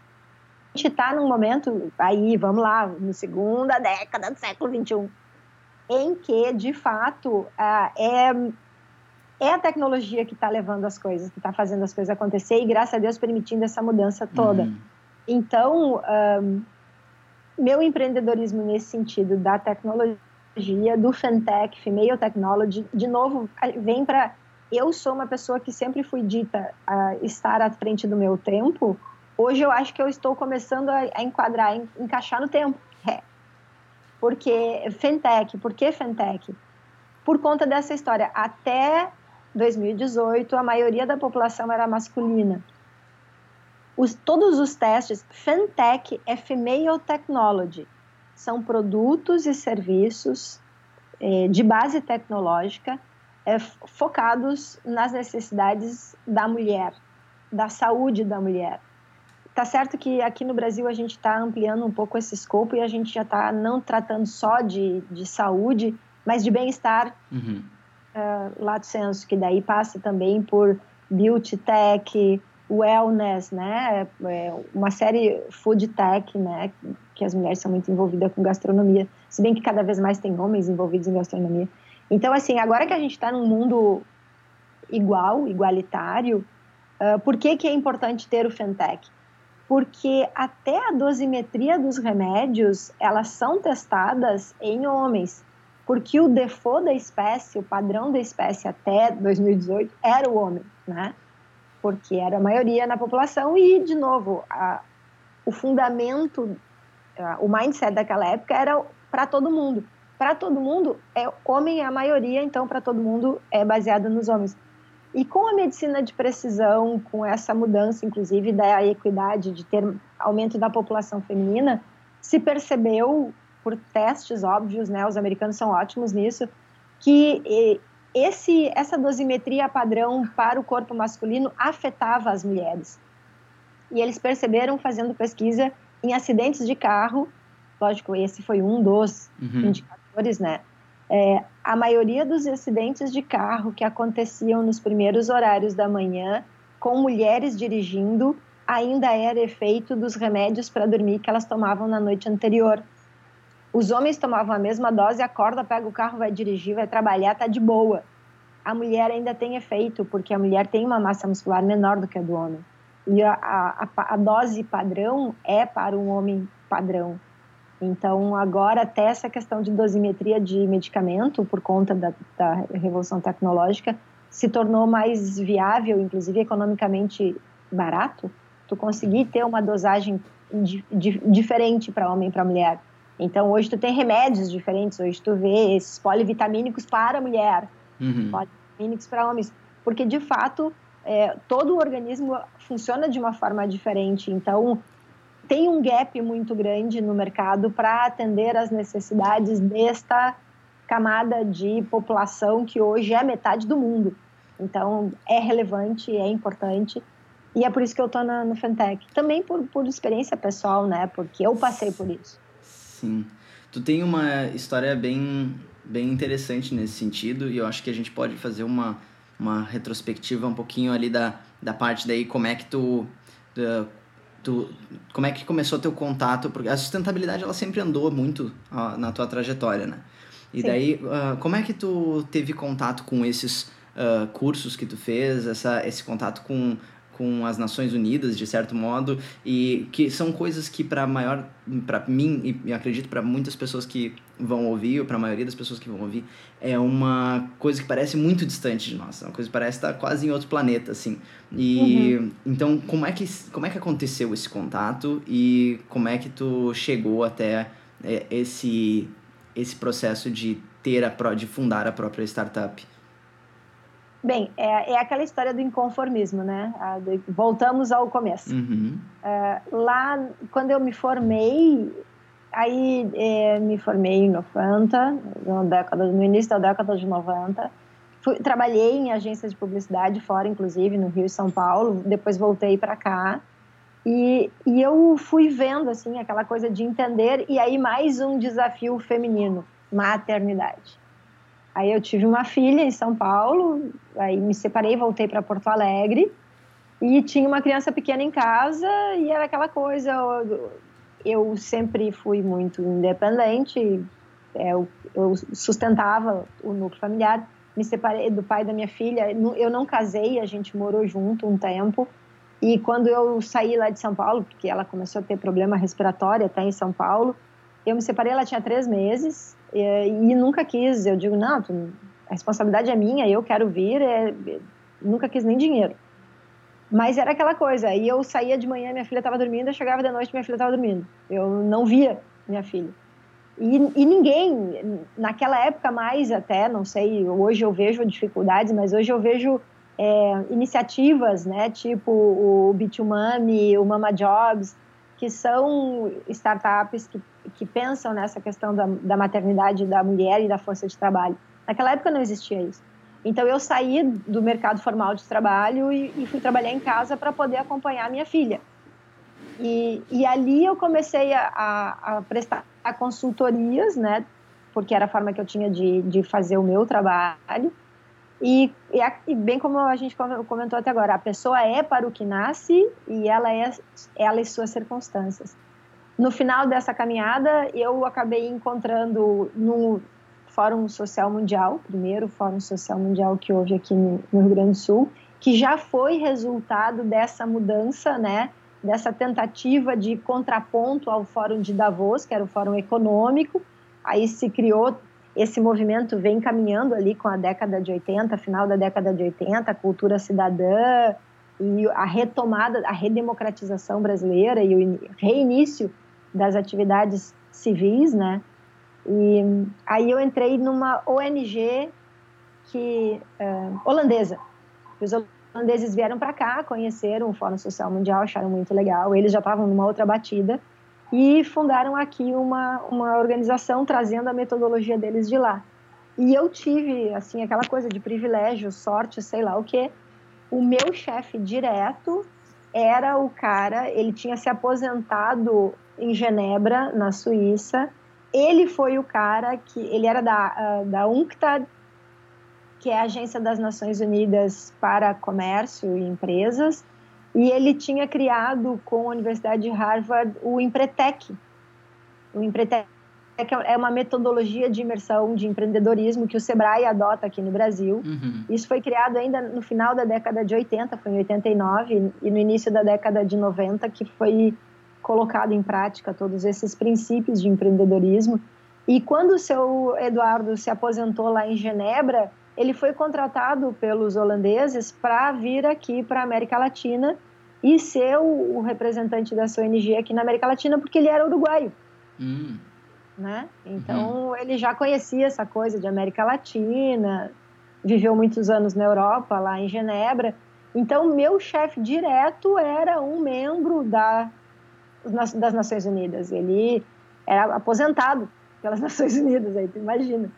está num momento, aí, vamos lá, na segunda década do século XXI, em que, de fato, é, é a tecnologia que está levando as coisas, que está fazendo as coisas acontecer e, graças a Deus, permitindo essa mudança toda. Uhum. Então, um, meu empreendedorismo nesse sentido da tecnologia tecnologia, do Fintech, Female Technology, de novo, vem para. Eu sou uma pessoa que sempre fui dita a estar à frente do meu tempo. Hoje eu acho que eu estou começando a, enquadrar, a encaixar no tempo. É. Porque Fintech, por que Fintech? Por conta dessa história. Até 2018, a maioria da população era masculina. Os, todos os testes, Fintech é Female Technology são produtos e serviços é, de base tecnológica é, focados nas necessidades da mulher, da saúde da mulher. Tá certo que aqui no Brasil a gente está ampliando um pouco esse escopo e a gente já está não tratando só de, de saúde, mas de bem-estar uhum. uh, lato senso, que daí passa também por beauty tech, wellness, né? É uma série food tech, né? Que as mulheres são muito envolvidas com gastronomia, se bem que cada vez mais tem homens envolvidos em gastronomia. Então, assim, agora que a gente está num mundo igual, igualitário, uh, por que, que é importante ter o Fentech? Porque até a dosimetria dos remédios, elas são testadas em homens. porque o default da espécie, o padrão da espécie até 2018 era o homem, né? Porque era a maioria na população e, de novo, a, o fundamento, a, o mindset daquela época era para todo mundo. Para todo mundo, é homem é a maioria, então para todo mundo é baseado nos homens. E com a medicina de precisão, com essa mudança, inclusive, da equidade, de ter aumento da população feminina, se percebeu por testes óbvios, né, os americanos são ótimos nisso, que esse, essa dosimetria padrão para o corpo masculino afetava as mulheres. E eles perceberam fazendo pesquisa em acidentes de carro, lógico, esse foi um dos uhum. indicadores, né? É, a maioria dos acidentes de carro que aconteciam nos primeiros horários da manhã, com mulheres dirigindo, ainda era efeito dos remédios para dormir que elas tomavam na noite anterior. Os homens tomavam a mesma dose, acorda, pega o carro, vai dirigir, vai trabalhar, tá de boa. A mulher ainda tem efeito, porque a mulher tem uma massa muscular menor do que a do homem. E a, a, a dose padrão é para um homem padrão. Então, agora, até essa questão de dosimetria de medicamento, por conta da, da revolução tecnológica, se tornou mais viável, inclusive economicamente barato, tu conseguir ter uma dosagem di, di, diferente para homem e para mulher. Então, hoje tu tem remédios diferentes, hoje tu vê esses polivitamínicos para mulher, uhum. polivitamínicos para homens, porque de fato é, todo o organismo funciona de uma forma diferente. Então, tem um gap muito grande no mercado para atender às necessidades desta camada de população que hoje é metade do mundo. Então, é relevante, é importante. E é por isso que eu estou no Fentech. Também por, por experiência pessoal, né? Porque eu passei por isso. Sim. Tu tem uma história bem, bem interessante nesse sentido e eu acho que a gente pode fazer uma, uma retrospectiva um pouquinho ali da, da parte daí, como é que tu, tu, tu como é que começou teu contato, porque a sustentabilidade ela sempre andou muito uh, na tua trajetória, né? E Sim. daí, uh, como é que tu teve contato com esses uh, cursos que tu fez, essa, esse contato com com as Nações Unidas, de certo modo, e que são coisas que para maior, para mim e acredito para muitas pessoas que vão ouvir, ou para a maioria das pessoas que vão ouvir, é uma coisa que parece muito distante de nós, é uma coisa que parece estar quase em outro planeta, assim. E uhum. então, como é que como é que aconteceu esse contato e como é que tu chegou até é, esse esse processo de ter a de fundar a própria startup? Bem, é, é aquela história do inconformismo, né? voltamos ao começo. Uhum. É, lá, quando eu me formei, aí é, me formei em 90, no, década, no início da década de 90. Fui, trabalhei em agências de publicidade fora, inclusive, no Rio e São Paulo. Depois voltei para cá. E, e eu fui vendo, assim, aquela coisa de entender. E aí, mais um desafio feminino, maternidade. Aí eu tive uma filha em São Paulo, aí me separei, voltei para Porto Alegre e tinha uma criança pequena em casa e era aquela coisa. Eu, eu sempre fui muito independente, é, eu, eu sustentava o núcleo familiar. Me separei do pai da minha filha. Eu não casei, a gente morou junto um tempo. E quando eu saí lá de São Paulo, porque ela começou a ter problema respiratório até em São Paulo, eu me separei, ela tinha três meses. E, e nunca quis, eu digo, não, tu, a responsabilidade é minha, eu quero vir, é, nunca quis nem dinheiro. Mas era aquela coisa, e eu saía de manhã, minha filha estava dormindo, eu chegava de noite, minha filha estava dormindo. Eu não via minha filha. E, e, ninguém, naquela época mais até, não sei, hoje eu vejo dificuldades, mas hoje eu vejo é, iniciativas, né, tipo o B2Mami, o Mama Jobs, que são startups que que pensam nessa questão da, da maternidade da mulher e da força de trabalho. Naquela época não existia isso. Então eu saí do mercado formal de trabalho e, e fui trabalhar em casa para poder acompanhar a minha filha. E, e ali eu comecei a, a, a, prestar consultorias, né? Porque era a forma que eu tinha de, de fazer o meu trabalho. E, e, e, bem como a gente comentou até agora, a pessoa é para o que nasce e ela é ela e suas circunstâncias. No final dessa caminhada, eu acabei encontrando no Fórum Social Mundial, primeiro Fórum Social Mundial que houve aqui no, no Rio Grande do Sul, que já foi resultado dessa mudança, né, dessa tentativa de contraponto ao Fórum de Davos, que era o Fórum Econômico. Aí se criou esse movimento vem caminhando ali com a década de 80, final da década de 80, a cultura cidadã e a retomada, a redemocratização brasileira e o reinício das atividades civis, né? E aí eu entrei numa ONG que uh, holandesa. Os holandeses vieram para cá, conheceram o Fórum Social Mundial, acharam muito legal. Eles já estavam numa outra batida e fundaram aqui uma, uma organização trazendo a metodologia deles de lá. E eu tive, assim, aquela coisa de privilégio, sorte, sei lá o quê. O meu chefe direto era o cara, ele tinha se aposentado em Genebra, na Suíça. Ele foi o cara que, ele era da, da UNCTAD, que é a Agência das Nações Unidas para Comércio e Empresas, e ele tinha criado com a Universidade de Harvard o Empretec. O Empretec é uma metodologia de imersão de empreendedorismo que o Sebrae adota aqui no Brasil. Uhum. Isso foi criado ainda no final da década de 80, foi em 89, e no início da década de 90 que foi colocado em prática todos esses princípios de empreendedorismo. E quando o seu Eduardo se aposentou lá em Genebra, ele foi contratado pelos holandeses para vir aqui para a América Latina e ser o, o, representante da sua ONG aqui na América Latina, porque ele era uruguaio. Hum. Né? Então, uhum. ele já conhecia essa coisa de América Latina, viveu muitos anos na Europa, lá em Genebra. Então, meu chefe direto era um membro da, das Nações Unidas. Ele era aposentado pelas [laughs] Nações Unidas, aí tu imagina.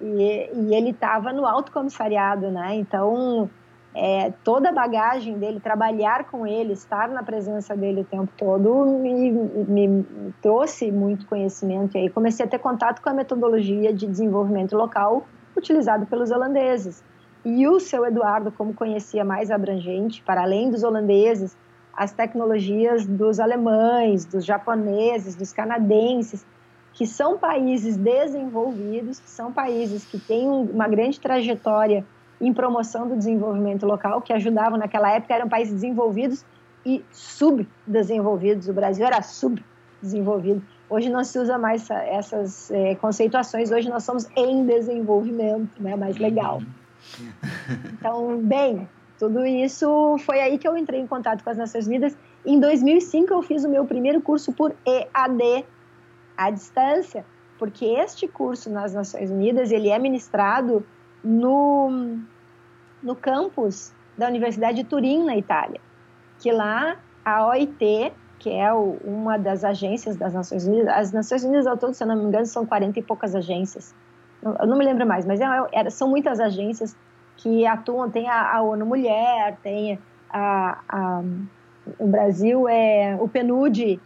E, e ele estava no alto comissariado, né? Então, é, toda a bagagem dele, trabalhar com ele, estar na presença dele o tempo todo, me, me, trouxe muito conhecimento. E aí comecei a ter contato com a metodologia de desenvolvimento local utilizado pelos holandeses. E o seu Eduardo, como conhecia mais abrangente, para além dos holandeses, as tecnologias dos alemães, dos japoneses, dos canadenses, que são países desenvolvidos, que são países que têm uma grande trajetória em promoção do desenvolvimento local, que ajudavam naquela época, eram países desenvolvidos e subdesenvolvidos. O Brasil era subdesenvolvido. Hoje não se usa mais essas é, conceituações, hoje nós somos em desenvolvimento, né? mais legal. Então, bem, tudo isso foi aí que eu entrei em contato com as Nações Unidas. Em 2005, eu fiz o meu primeiro curso por EAD, à distância, porque este curso nas Nações Unidas ele é ministrado no, no campus da Universidade de Turim, na Itália, que lá a OIT, que é o, uma das agências das Nações Unidas, as Nações Unidas ao todo, se eu não me engano, são 40 e poucas agências, eu não me lembro mais, mas é, é, são muitas agências que atuam, tem a, a ONU Mulher, tem a, a, o Brasil é o PNUD,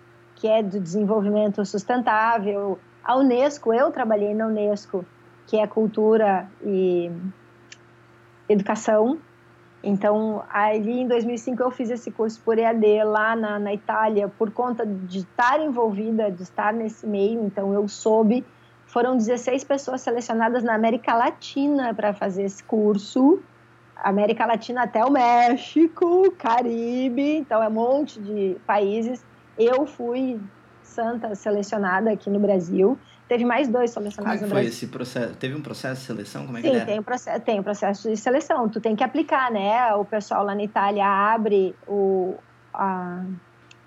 que é do desenvolvimento sustentável. A Unesco, eu trabalhei na Unesco, que é cultura e educação. Então, ali em 2005 eu fiz esse curso por EAD lá na, na Itália, por conta de estar envolvida, de estar nesse meio. Então, eu soube. Foram 16 pessoas selecionadas na América Latina para fazer esse curso. América Latina até o México, Caribe, então é um monte de países. Eu fui santa selecionada aqui no Brasil. Teve mais dois selecionados Como é no Brasil. foi esse processo? Teve um processo de seleção? Como é Sim, que é? tem um processo, tem um processo de seleção. Tu tem que aplicar, né? O pessoal lá na Itália abre o, a,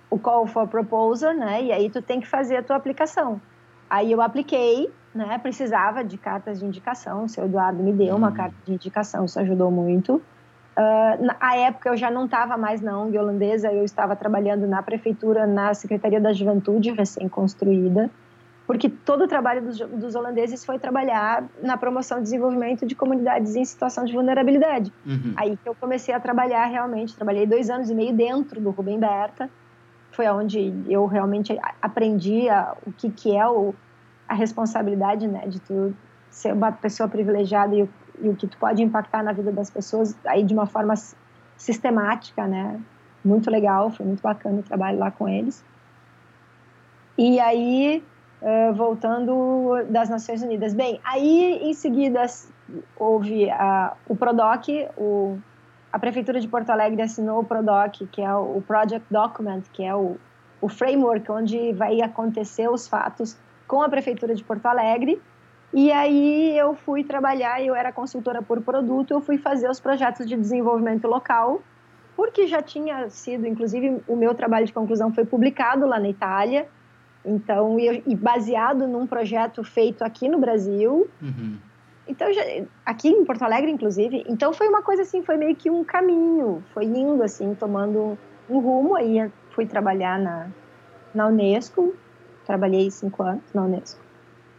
o call for proposal, né? E aí tu tem que fazer a tua aplicação. Aí eu apliquei, né? Precisava de cartas de indicação. O seu Eduardo me deu uma uhum. carta de indicação, isso ajudou muito. Uh, na época eu já não estava mais na ONG holandesa, eu estava trabalhando na prefeitura, na Secretaria da Juventude, recém-construída, porque todo o trabalho dos, dos, holandeses foi trabalhar na promoção e desenvolvimento de comunidades em situação de vulnerabilidade. Uhum. Aí que eu comecei a trabalhar realmente, trabalhei dois anos e meio dentro do Rubem Berta, foi onde eu realmente aprendi a, o que, que é o, a responsabilidade né, de tu ser uma pessoa privilegiada e o e o que tu pode impactar na vida das pessoas aí de uma forma sistemática, né? Muito legal, foi muito bacana o trabalho lá com eles. E aí, voltando das Nações Unidas. Bem, aí em seguida houve a, o PRODOC, o, a Prefeitura de Porto Alegre assinou o PRODOC, que é o Project Document, que é o, o framework onde vai acontecer os fatos com a Prefeitura de Porto Alegre E aí eu fui trabalhar, eu era consultora por produto, eu fui fazer os projetos de desenvolvimento local, porque já tinha sido, inclusive o meu trabalho de conclusão foi publicado lá na Itália, então e, e baseado num projeto feito aqui no Brasil. Uhum. Então já, aqui em Porto Alegre, inclusive, então foi uma coisa assim, foi meio que um caminho, foi indo assim, tomando um rumo. Aí fui trabalhar na na Unesco, trabalhei cinco anos na Unesco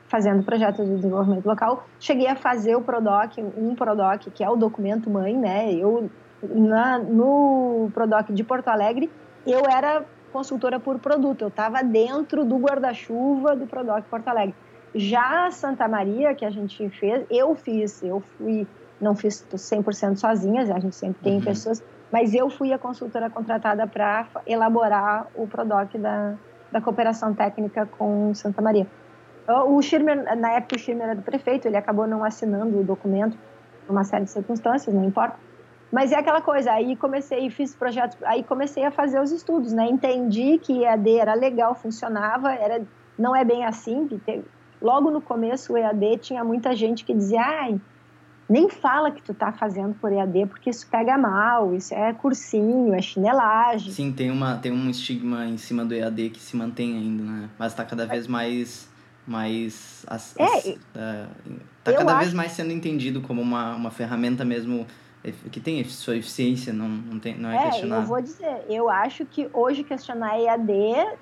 fazendo projetos de desenvolvimento local. Cheguei a fazer o PRODOC, um PRODOC, que é o documento mãe, né? Eu, na, no PRODOC de Porto Alegre, eu era consultora por produto, eu estava dentro do guarda-chuva do PRODOC Porto Alegre. Já Santa Maria, que a gente fez, eu fiz, eu fui, não fiz 100% sozinha, a gente sempre tem uhum. pessoas, mas eu fui a consultora contratada para elaborar o PRODOC da, da cooperação técnica com Santa Maria. O Schirmer, na época o Schirmer era do prefeito, ele acabou não assinando o documento por uma série de circunstâncias, não importa. Mas é aquela coisa, aí comecei, fiz projetos, aí comecei a fazer os estudos, né? Entendi que EAD era legal, funcionava, era, não é bem assim. Logo no começo o EAD tinha muita gente que dizia, ai, nem fala que tu tá fazendo por EAD, porque isso pega mal, isso é cursinho, é chinelagem. Sim, tem, uma, tem um estigma em cima do EAD que se mantém ainda, né? Mas tá cada vez mais mas as, é, as, uh, tá cada acho... vez mais sendo entendido como uma, uma ferramenta mesmo que tem sua eficiência, não, não, tem, não é, é questionável. eu vou dizer, eu acho que hoje questionar EAD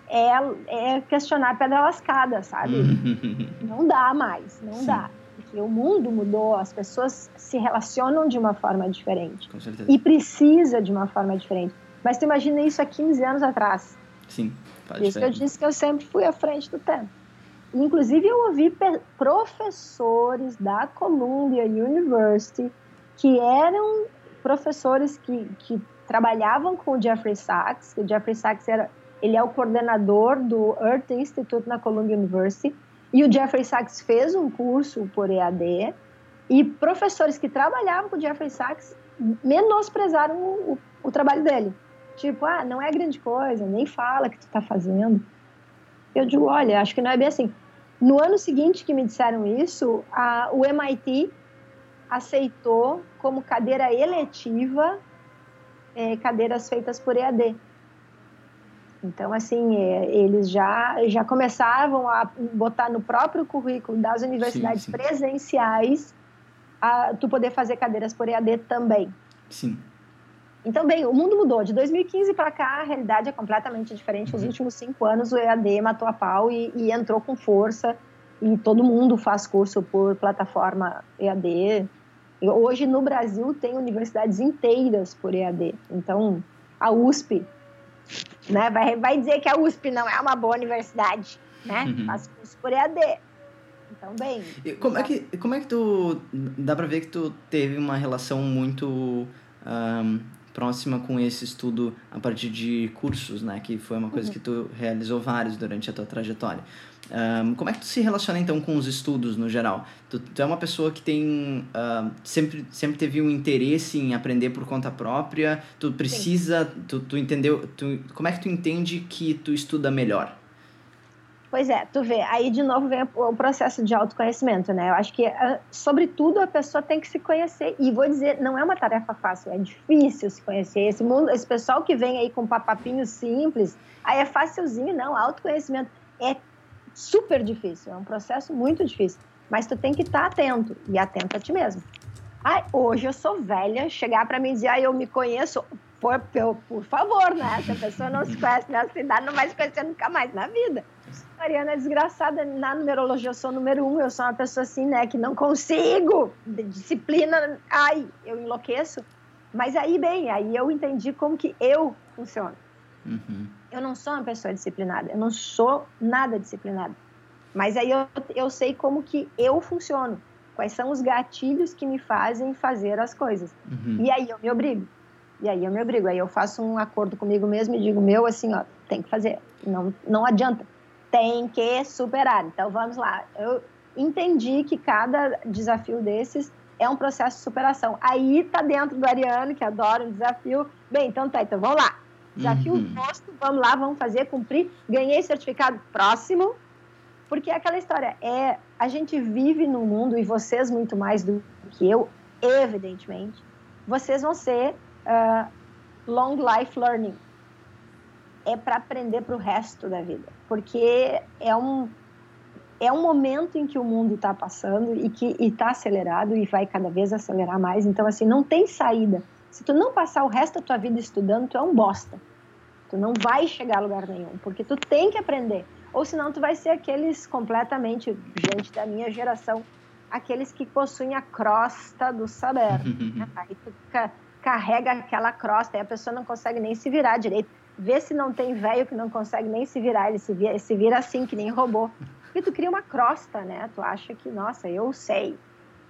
é, é questionar pedra lascada, sabe? [laughs] não dá mais, não Sim. dá. Porque o mundo mudou, as pessoas se relacionam de uma forma diferente. Com certeza. E precisa de uma forma diferente. Mas tu imagina isso há 15 anos atrás. Sim, Por isso que eu disse que eu sempre fui à frente do tempo. Inclusive, eu ouvi professores da Columbia University que eram professores que, que trabalhavam com o Jeffrey Sachs. O Jeffrey Sachs era, ele é o coordenador do Earth Institute na Columbia University. E o Jeffrey Sachs fez um curso por EAD. E professores que trabalhavam com o Jeffrey Sachs menosprezaram o, o, o trabalho dele. Tipo, ah, não é grande coisa, nem fala que tu está fazendo. Eu digo, olha, acho que não é bem assim. No ano seguinte que me disseram isso, a, o MIT aceitou como cadeira eletiva é, cadeiras feitas por EAD. Então, assim, é, eles já, já começavam a botar no próprio currículo das universidades sim, sim. presenciais a tu poder fazer cadeiras por EAD também. Sim. Então, bem, o mundo mudou. De 2015 para cá, a realidade é completamente diferente. Nos uhum. últimos cinco anos, o EAD matou a pau e, e, entrou com força. E todo mundo faz curso por plataforma EAD. E hoje, no Brasil, tem universidades inteiras por EAD. Então, a USP né, vai, vai dizer que a USP não é uma boa universidade, né? Uhum. Faz curso por EAD. Então, bem... como, é que, como é que tu... Dá para ver que tu teve uma relação muito... Um, próxima com esse estudo a partir de cursos, né? Que foi uma coisa uhum. que tu realizou vários durante a tua trajetória. Um, como é que tu se relaciona então com os estudos no geral? Tu, tu é uma pessoa que tem uh, sempre sempre teve um interesse em aprender por conta própria. Tu precisa, tu, tu entendeu? Tu, como é que tu entende que tu estuda melhor? Pois é, tu vê, aí de novo vem o processo de autoconhecimento, né? Eu acho que, ah, sobretudo, a pessoa tem que se conhecer. E vou dizer, não é uma tarefa fácil, é difícil se conhecer. Esse mundo, esse pessoal que vem aí com papapinho simples, aí é facilzinho, não. Autoconhecimento é super difícil, é um processo muito difícil. Mas tu tem que estar atento e atento a ti mesmo. Ai, hoje eu sou velha, chegar para mim e dizer, ah, eu me conheço, por, por, por favor, né? Se a pessoa não se conhece nessa idade, não vai se conhecer nunca mais na vida. Mariana é desgraçada. Na numerologia eu sou número um. Eu sou uma pessoa assim, né? Que não consigo. Disciplina. Ai, eu enlouqueço. Mas aí, bem, aí eu entendi como que eu funciono. Uhum. Eu não sou uma pessoa disciplinada. Eu não sou nada disciplinada. Mas aí eu, eu sei como que eu funciono. Quais são os gatilhos que me fazem fazer as coisas. Uhum. E aí eu me obrigo. E aí eu me obrigo. Aí eu faço um acordo comigo mesmo e digo, meu, assim, ó, tem que fazer. Não, não adianta tem que superar. Então vamos lá. Eu entendi que cada desafio desses é um processo de superação. Aí tá dentro do Ariano, que adora um desafio. Bem, então tá, então vamos lá. Desafio uhum. posto, vamos lá, vamos fazer, cumprir. Ganhei certificado próximo. Porque aquela história, é, a gente vive num mundo, e vocês muito mais do que eu, evidentemente, vocês vão ser uh, long life learning. É para aprender para o resto da vida. Porque é um, é um momento em que o mundo está passando e que está acelerado e vai cada vez acelerar mais. Então, assim, não tem saída. Se tu não passar o resto da tua vida estudando, tu é um bosta. Tu não vai chegar a lugar nenhum, porque tu tem que aprender. Ou senão tu vai ser aqueles completamente, gente da minha geração, aqueles que possuem a crosta do saber. Né? [laughs] Aí tu ca carrega aquela crosta e a pessoa não consegue nem se virar direito. Vê se não tem velho que não consegue nem se virar, ele se vira, se vira assim, que nem robô. Porque tu cria uma crosta, né? Tu acha que, nossa, eu sei.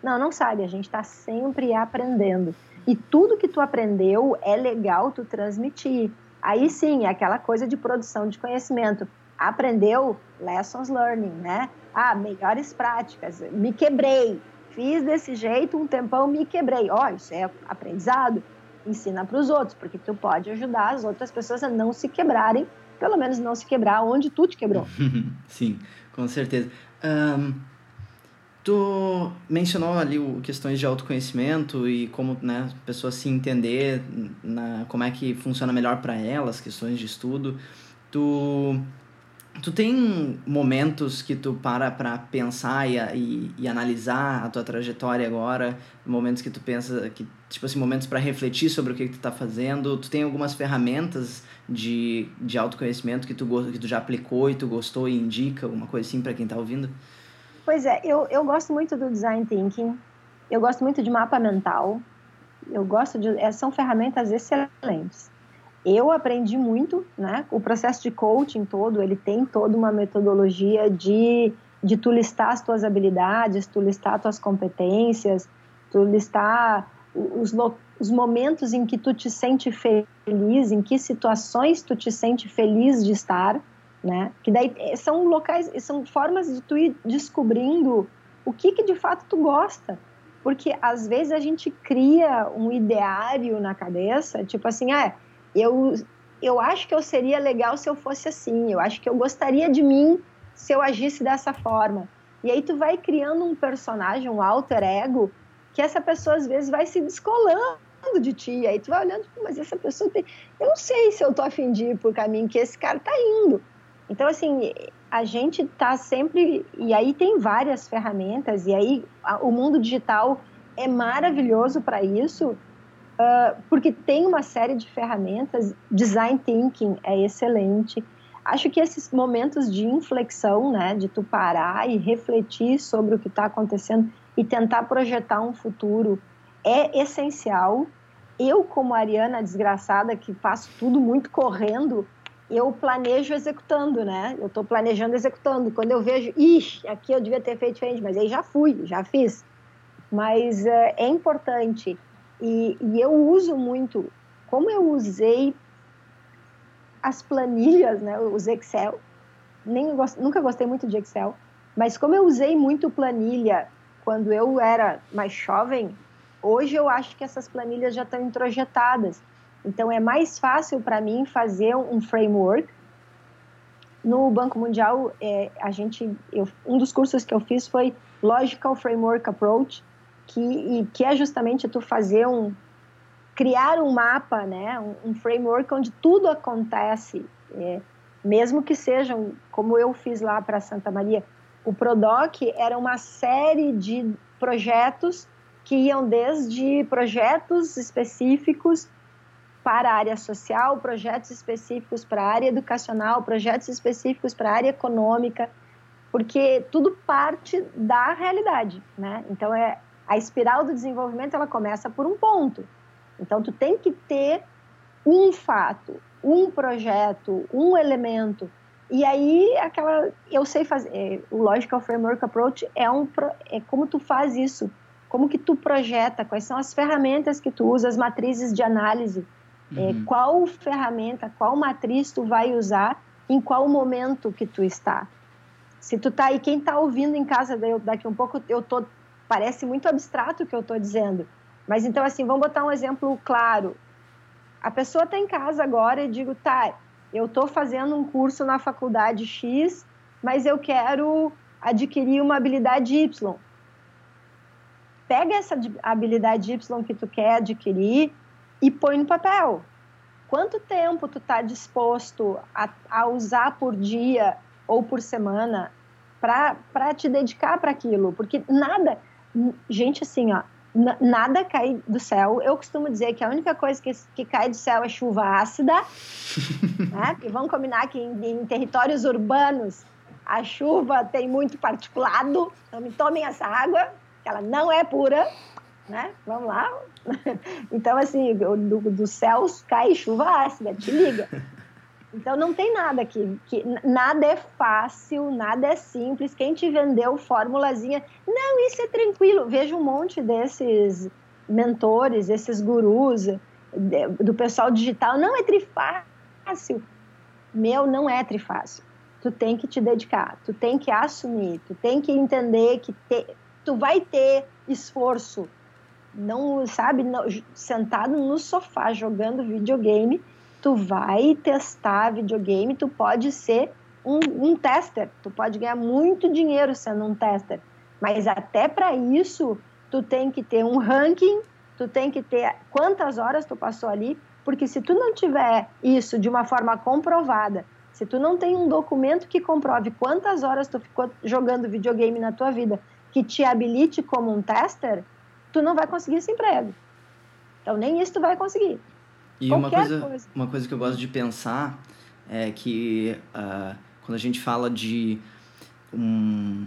Não, não sabe, a gente está sempre aprendendo. E tudo que tu aprendeu é legal tu transmitir. Aí sim, é aquela coisa de produção de conhecimento. Aprendeu lessons learning, né? Ah, melhores práticas. Me quebrei. Fiz desse jeito um tempão, me quebrei. Ó, oh, isso é aprendizado. Ensina para os outros, porque tu pode ajudar as outras pessoas a não se quebrarem, pelo menos não se quebrar onde tu te quebrou. [laughs] sim, com certeza. Um Tu mencionou ali o, questões de autoconhecimento e como né, a pessoa se entender, na, como é que funciona melhor para elas, questões de estudo. Tu, tu tem momentos que tu para para pensar e, e, e, analisar a tua trajetória agora, momentos que tu pensa, que, tipo assim, momentos para refletir sobre o que, que tu tá fazendo. Tu tem algumas ferramentas de, de autoconhecimento que tu, que tu já aplicou e tu gostou e indica, alguma coisa assim para quem tá ouvindo? Pois é, eu, eu gosto muito do design thinking, eu gosto muito de mapa mental, eu gosto de. É, são ferramentas excelentes. Eu aprendi muito, né? O processo de coaching todo, ele tem toda uma metodologia de, de tu listar as tuas habilidades, tu listar as tuas competências, tu listar os, os momentos em que tu te sente feliz, em que situações tu te sente feliz de estar né? Que daí eh, são locais, são formas de tu ir descobrindo o que que de fato tu gosta. Porque às vezes a gente cria um ideário na cabeça, tipo assim, ah, eu eu acho que eu seria legal se eu fosse assim, eu acho que eu gostaria de mim se eu agisse dessa forma. E aí tu vai criando um personagem, um alter ego, que essa pessoa às vezes vai se descolando de ti. Aí tu vai olhando, mas essa pessoa tem. Eu não sei se eu tô afim de ir caminho que esse cara tá indo. Então, assim, a gente está sempre. E aí tem várias ferramentas, e aí o mundo digital é maravilhoso para isso, uh, porque tem uma série de ferramentas. Design thinking é excelente. Acho que esses momentos de inflexão, né, de tu parar e refletir sobre o que está acontecendo e tentar projetar um futuro, é essencial. Eu, como Ariana desgraçada, que faço tudo muito correndo, eu planejo executando, né? Eu estou planejando executando. Quando eu vejo, ixi, aqui eu devia ter feito diferente, mas aí já fui, já fiz. Mas uh, é importante. E, e, eu uso muito, como eu usei as planilhas, né? Os Excel, nem nunca gostei muito de Excel, mas como eu usei muito planilha quando eu era mais jovem, hoje eu acho que essas planilhas já estão introjetadas então é mais fácil para mim fazer um framework. No Banco Mundial, é, a gente, eu, um dos cursos que eu fiz foi Logical Framework Approach, que, e, que é justamente tu fazer um criar um mapa, né, um, um framework onde tudo acontece, é, mesmo que sejam como eu fiz lá para Santa Maria. O Prodoc era uma série de projetos que iam desde projetos específicos para a área social, projetos específicos para a área educacional, projetos específicos para a área econômica, porque tudo parte da realidade, né? Então é a espiral do desenvolvimento ela começa por um ponto. Então tu tem que ter um fato, um projeto, um elemento. E aí aquela eu sei fazer, é, o logical framework approach é um é como tu faz isso, como que tu projeta, quais são as ferramentas que tu usa, as matrizes de análise é, uhum. É, qual ferramenta, qual matriz tu vai usar em qual momento que tu está. Se tu tá aí, quem está ouvindo em casa, daqui um pouco eu tô, parece muito abstrato o que eu estou dizendo. Mas então assim, vamos botar um exemplo claro. A pessoa está em casa agora e digo, tá, eu estou fazendo um curso na faculdade X, mas eu quero adquirir uma habilidade Y. Pega essa habilidade Y que tu quer adquirir e põe no papel. Quanto tempo tu está disposto a, a usar por dia ou por semana para te dedicar para aquilo? Porque nada, gente, assim, ó, nada cai do céu. Eu costumo dizer que a única coisa que, que cai do céu é chuva ácida, [laughs] né? E vamos combinar que em, em, territórios urbanos a chuva tem muito particulado, então me tomem essa água, que ela não é pura, né? Vamos lá. [laughs] Então, assim, do, do céu cai chuva ácida, te liga. [laughs] Então não tem nada aqui, que nada é fácil, nada é simples. Quem te vendeu formulazinha, não, isso é tranquilo. Veja um monte desses mentores, esses gurus do pessoal digital, não é trifácil. Meu, não é trifácil. Tu tem que te dedicar, tu tem que assumir, tu tem que entender que te, tu vai ter esforço. Não, sabe, não, sentado no sofá jogando videogame, tu vai testar videogame, tu pode ser um, um tester, tu pode ganhar muito dinheiro sendo um tester, mas até para isso tu tem que ter um ranking, tu tem que ter quantas horas tu passou ali, porque se tu não tiver isso de uma forma comprovada, se tu não tem um documento que comprove quantas horas tu ficou jogando videogame na tua vida, que te habilite como um tester, tu não vai conseguir esse emprego. Então nem isso tu vai conseguir. E uma coisa, coisa, uma coisa que eu gosto de pensar é que uh, quando a gente fala de um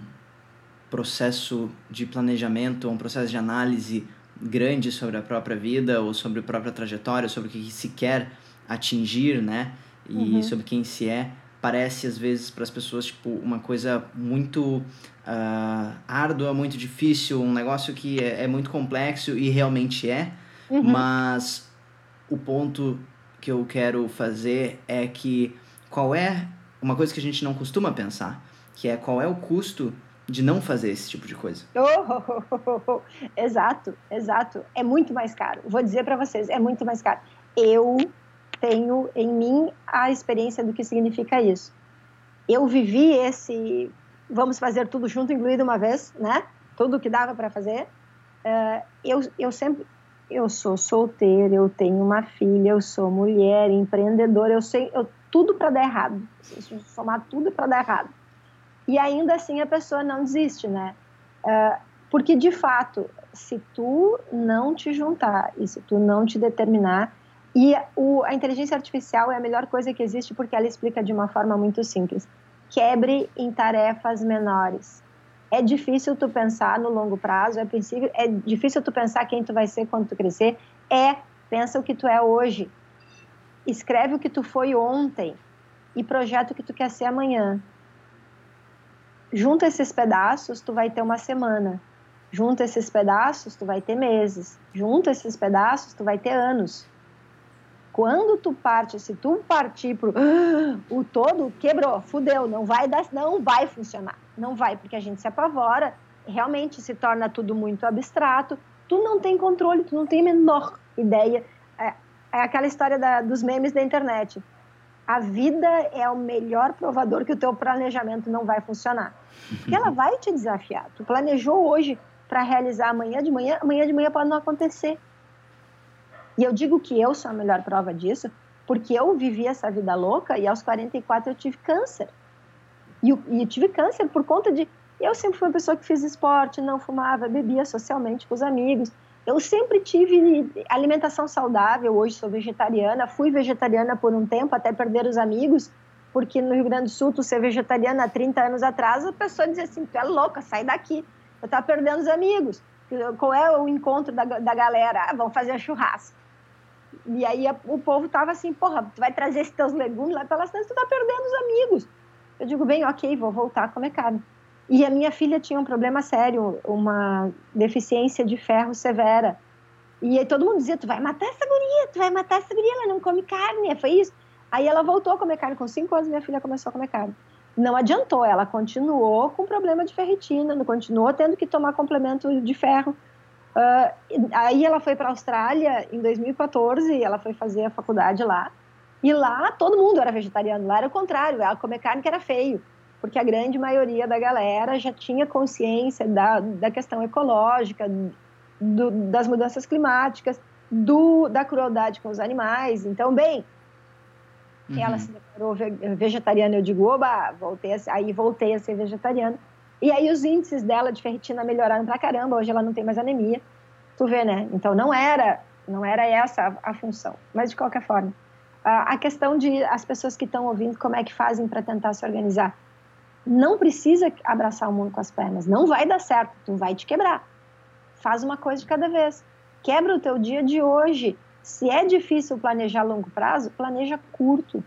processo de planejamento, um processo de análise grande sobre a própria vida ou sobre a própria trajetória, sobre o que se quer atingir, né? E uhum. sobre quem se é, parece às vezes para as pessoas tipo uma coisa muito uh, árdua, muito difícil, um negócio que é, é muito complexo e realmente é, uhum. mas o ponto que eu quero fazer é que qual é uma coisa que a gente não costuma pensar, que é qual é o custo de não fazer esse tipo de coisa. Oh, oh, oh, exato, exato. É muito mais caro. Vou dizer para vocês, é muito mais caro. Eu tenho em mim a experiência do que significa isso. Eu vivi esse vamos fazer tudo junto, incluído uma vez, né? Tudo que dava para fazer. Uh, eu, eu sempre eu sou solteira, eu tenho uma filha, eu sou mulher, empreendedora, eu sei eu, tudo para dar errado. Somar tudo para dar errado. E ainda assim a pessoa não desiste, né? Uh, porque de fato, se tu não te juntar e se tu não te determinar, e o, a inteligência artificial é a melhor coisa que existe porque ela explica de uma forma muito simples. Quebre em tarefas menores é difícil tu pensar no longo prazo, é, princípio, é difícil tu pensar quem tu vai ser quando tu crescer. É, pensa o que tu é hoje. Escreve o que tu foi ontem e projeta o que tu quer ser amanhã. Junta esses pedaços, tu vai ter uma semana. Junta esses pedaços, tu vai ter meses. Junta esses pedaços, tu vai ter anos. Quando tu parte, se tu partir pro ah, o todo, quebrou, fudeu, não vai dar, não vai funcionar. Não vai, porque a gente se apavora, realmente se torna tudo muito abstrato, tu não tem controle, tu não tem a menor ideia. É, é aquela história da, dos memes da internet. A vida é o melhor provador que o teu planejamento não vai funcionar. Porque ela vai te desafiar. Tu planejou hoje para realizar amanhã de manhã, amanhã de manhã pode não acontecer. E eu digo que eu sou a melhor prova disso, porque eu vivi essa vida louca e aos 44 eu tive câncer. E, e tive câncer por conta de. Eu sempre fui uma pessoa que fiz esporte, não fumava, bebia socialmente com os amigos. Eu sempre tive alimentação saudável, hoje sou vegetariana, fui vegetariana por um tempo até perder os amigos, porque no Rio Grande do Sul, tu ser vegetariana há 30 anos atrás, a pessoa dizia assim: tu é louca, sai daqui, eu estava perdendo os amigos. Qual é o encontro da, da galera? Ah, vamos fazer churrasco. E aí o povo tava assim, porra, tu vai trazer esses teus legumes lá pela cidade, tu tá perdendo os amigos. Eu digo, bem, ok, vou voltar a comer carne. E a minha filha tinha um problema sério, uma deficiência de ferro severa. E aí todo mundo dizia, tu vai matar essa guria, tu vai matar essa guria, ela não come carne, foi isso. Aí ela voltou a comer carne, com cinco anos minha filha começou a comer carne. Não adiantou, ela continuou com problema de ferritina, continuou tendo que tomar complemento de ferro. Uh, aí ela foi para a Austrália em 2014, ela foi fazer a faculdade lá. E lá todo mundo era vegetariano, lá era o contrário, ela comer carne que era feio. porque a grande maioria da galera já tinha consciência da, da questão ecológica, do, das mudanças climáticas, do, da crueldade com os animais. Então, bem, uhum. ela se declarou vegetariana, eu digo, oba, voltei a, aí voltei a ser vegetariana. E aí os índices dela de ferritina melhoraram pra caramba, hoje ela não tem mais anemia. Tu vê, né? Então não era, não era essa a, a função. Mas de qualquer forma, a, questão de as pessoas que estão ouvindo, como é que fazem para tentar se organizar? Não precisa abraçar o mundo com as pernas, não vai dar certo, tu vai te quebrar. Faz uma coisa de cada vez. Quebra o teu dia de hoje. Se é difícil planejar a longo prazo, planeja curto.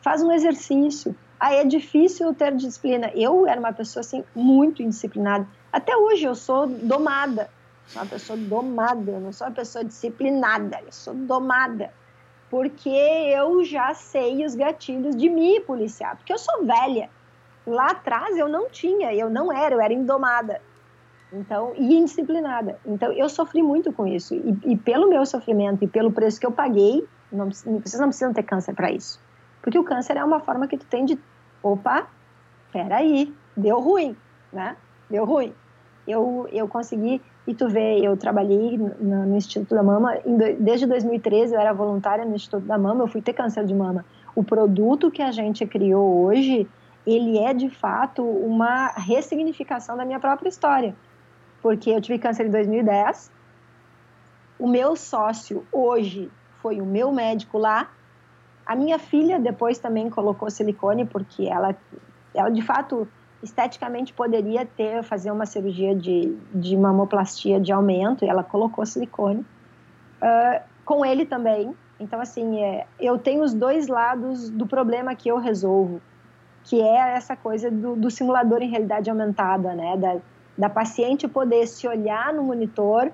Faz um exercício. Aí é difícil ter disciplina. Eu era uma pessoa assim muito indisciplinada. Até hoje eu sou domada. Sou uma pessoa domada, eu não sou uma pessoa disciplinada, eu sou domada. Porque eu já sei os gatilhos de me policiar, porque eu sou velha. Lá atrás eu não tinha, eu não era, eu era indomada. Então, e indisciplinada. Então, eu sofri muito com isso. E, e pelo meu sofrimento e pelo preço que eu paguei, não, vocês não precisam ter câncer para isso. Porque o câncer é uma forma que tu tem de, opa, peraí, deu ruim, né? Deu ruim. Eu, eu consegui, e tu vê, eu trabalhei no, no Instituto da Mama, desde 2013 eu era voluntária no Instituto da Mama, eu fui ter câncer de mama. O produto que a gente criou hoje, ele é de fato uma ressignificação da minha própria história. Porque eu tive câncer em 2010, o meu sócio hoje foi o meu médico lá, a minha filha depois também colocou silicone porque ela, ela de fato esteticamente poderia ter fazer uma cirurgia de, de mamoplastia de aumento e ela colocou silicone uh, com ele também. Então assim é, eu tenho os dois lados do problema que eu resolvo, que é essa coisa do, do simulador em realidade aumentada, né? Da, da paciente poder se olhar no monitor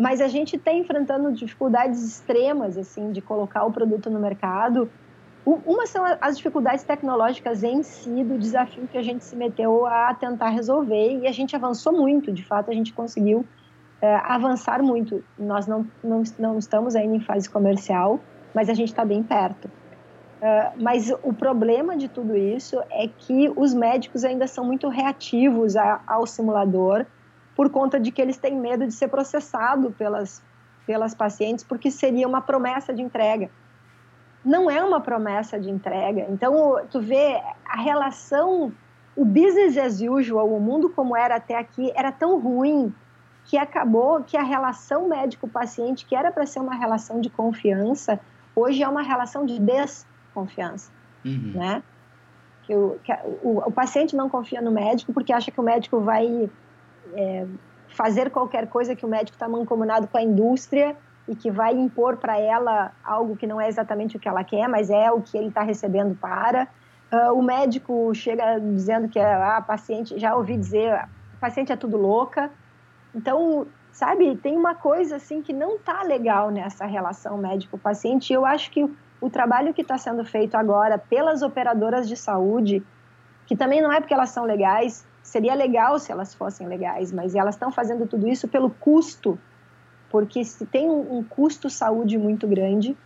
mas a gente está enfrentando dificuldades extremas assim de colocar o produto no mercado. Uma são as dificuldades tecnológicas em si do desafio que a gente se meteu a tentar resolver e a gente avançou muito. De fato, a gente conseguiu é, avançar muito. Nós não, não, não estamos ainda em fase comercial, mas a gente está bem perto. Uh, mas o problema de tudo isso é que os médicos ainda são muito reativos a, ao simulador por conta de que eles têm medo de ser processado pelas, pelas pacientes, porque seria uma promessa de entrega. Não é uma promessa de entrega. Então, tu vê a relação, o business as usual, o mundo como era até aqui, era tão ruim que acabou que a relação médico-paciente, que era para ser uma relação de confiança, hoje é uma relação de desconfiança, uhum. né? Que o, que o, o, paciente não confia no médico porque acha que o médico vai é, fazer qualquer coisa que o médico está mancomunado com a indústria e que vai impor para ela algo que não é exatamente o que ela quer, mas é o que ele está recebendo para. Uh, o médico chega dizendo que a ah, paciente, já ouvi dizer, a paciente é tudo louca. Então, sabe, tem uma coisa assim que não está legal nessa relação médico-paciente. Eu acho que o trabalho que está sendo feito agora pelas operadoras de saúde, que também não é porque elas são legais, seria legal se elas fossem legais, mas elas estão fazendo tudo isso pelo custo, porque se tem um, um custo saúde muito grande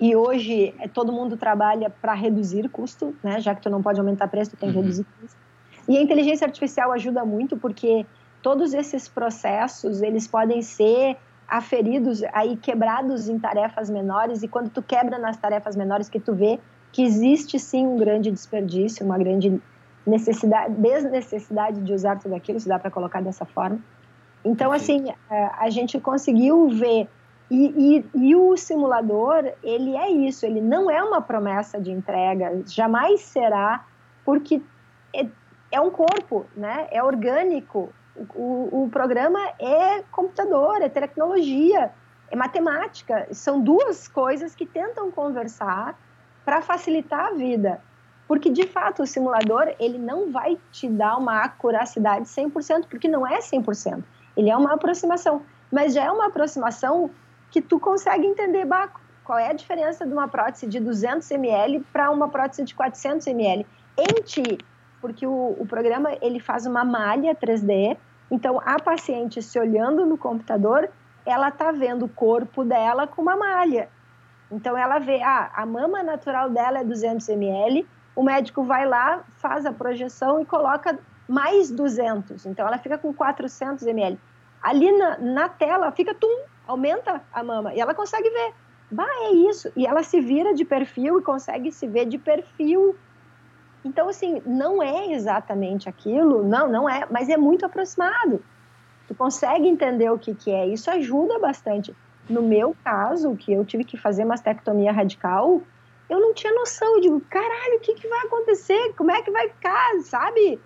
e hoje é, todo mundo trabalha para reduzir custo, né? Já que tu não pode aumentar preço, tu tem que uhum. reduzir custo. E a inteligência artificial ajuda muito porque todos esses processos eles podem ser aferidos aí quebrados em tarefas menores e quando tu quebra nas tarefas menores que tu vê que existe sim um grande desperdício, uma grande necessidade, desnecessidade de usar tudo aquilo, se dá para colocar dessa forma. Então, assim, é, a gente conseguiu ver. E, e, e, o simulador, ele é isso, ele não é uma promessa de entrega, jamais será, porque é, é um corpo, né? é orgânico. O, o programa é computador, é tecnologia, é matemática. São duas coisas que tentam conversar para facilitar a vida. Porque, de fato, o simulador, ele não vai te dar uma acuracidade 100%, porque não é 100%. Ele é uma aproximação. Mas já é uma aproximação que tu consegue entender, qual é a diferença de uma prótese de 200 ml para uma prótese de 400 ml em ti. Porque o, o programa, ele faz uma malha 3D, então a paciente se olhando no computador, ela tá vendo o corpo dela com uma malha. Então ela vê, ah, a mama natural dela é 200 ml, o médico vai lá, faz a projeção e coloca mais 200. Então ela fica com 400 ml. Ali na, na tela fica tum, aumenta a mama e ela consegue ver. Bah, é isso. E ela se vira de perfil e consegue se ver de perfil. Então, assim, não é exatamente aquilo, não, não é, mas é muito aproximado. Tu consegue entender o que, que é. Isso ajuda bastante. No meu caso, que eu tive que fazer mastectomia radical, eu não tinha noção. Eu digo, caralho, o que, que vai acontecer? Como é que vai ficar, sabe?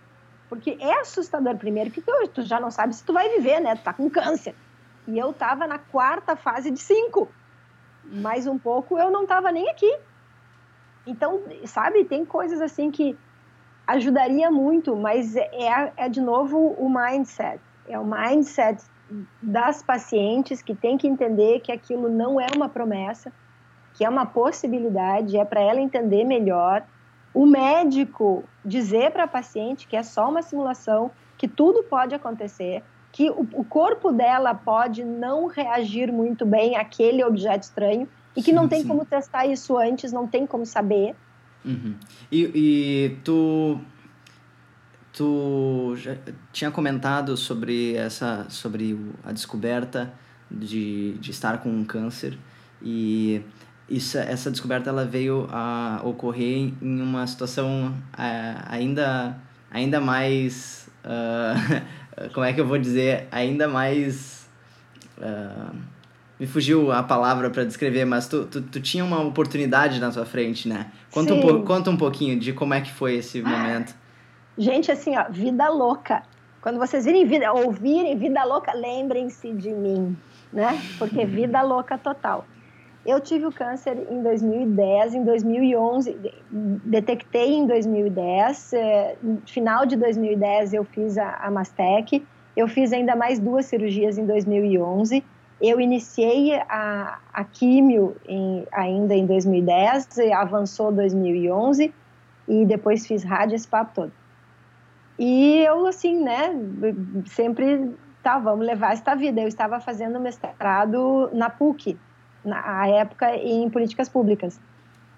Porque é assustador, primeiro, que tu, tu já não sabe se tu vai viver, né? Tu tá com câncer. E eu tava na quarta fase de cinco. Mais um pouco, eu não tava nem aqui. Então, sabe, tem coisas assim que ajudaria muito, mas é, é de novo o mindset. É o mindset das pacientes que tem que entender que aquilo não é uma promessa, que é uma possibilidade, é para ela entender melhor. O médico dizer para a paciente que é só uma simulação, que tudo pode acontecer, que o, o corpo dela pode não reagir muito bem àquele objeto estranho e que sim, não tem sim. como testar isso antes, não tem como saber. Uhum. E, e tu tu já tinha comentado sobre essa sobre a descoberta de, de estar com um câncer e isso, essa descoberta ela veio a ocorrer em uma situação é, ainda ainda mais uh, [laughs] como é que eu vou dizer ainda mais uh, me fugiu a palavra para descrever mas tu, tu, tu tinha uma oportunidade na tua frente né conta um, conta um pouquinho de como é que foi esse momento Gente, assim, ó, vida louca. Quando vocês virem vida, ouvirem vida louca, lembrem-se de mim, né? Porque vida louca total. Eu tive o câncer em 2010, em 2011, detectei em 2010, eh, final de 2010 eu fiz a, a Mastec, eu fiz ainda mais duas cirurgias em 2011, eu iniciei a, a químio em, ainda em 2010, avançou 2011 e depois fiz rádio esse papo todo. E eu, assim, né, sempre, tá, vamos levar esta vida. Eu estava fazendo mestrado na PUC, na época em políticas públicas.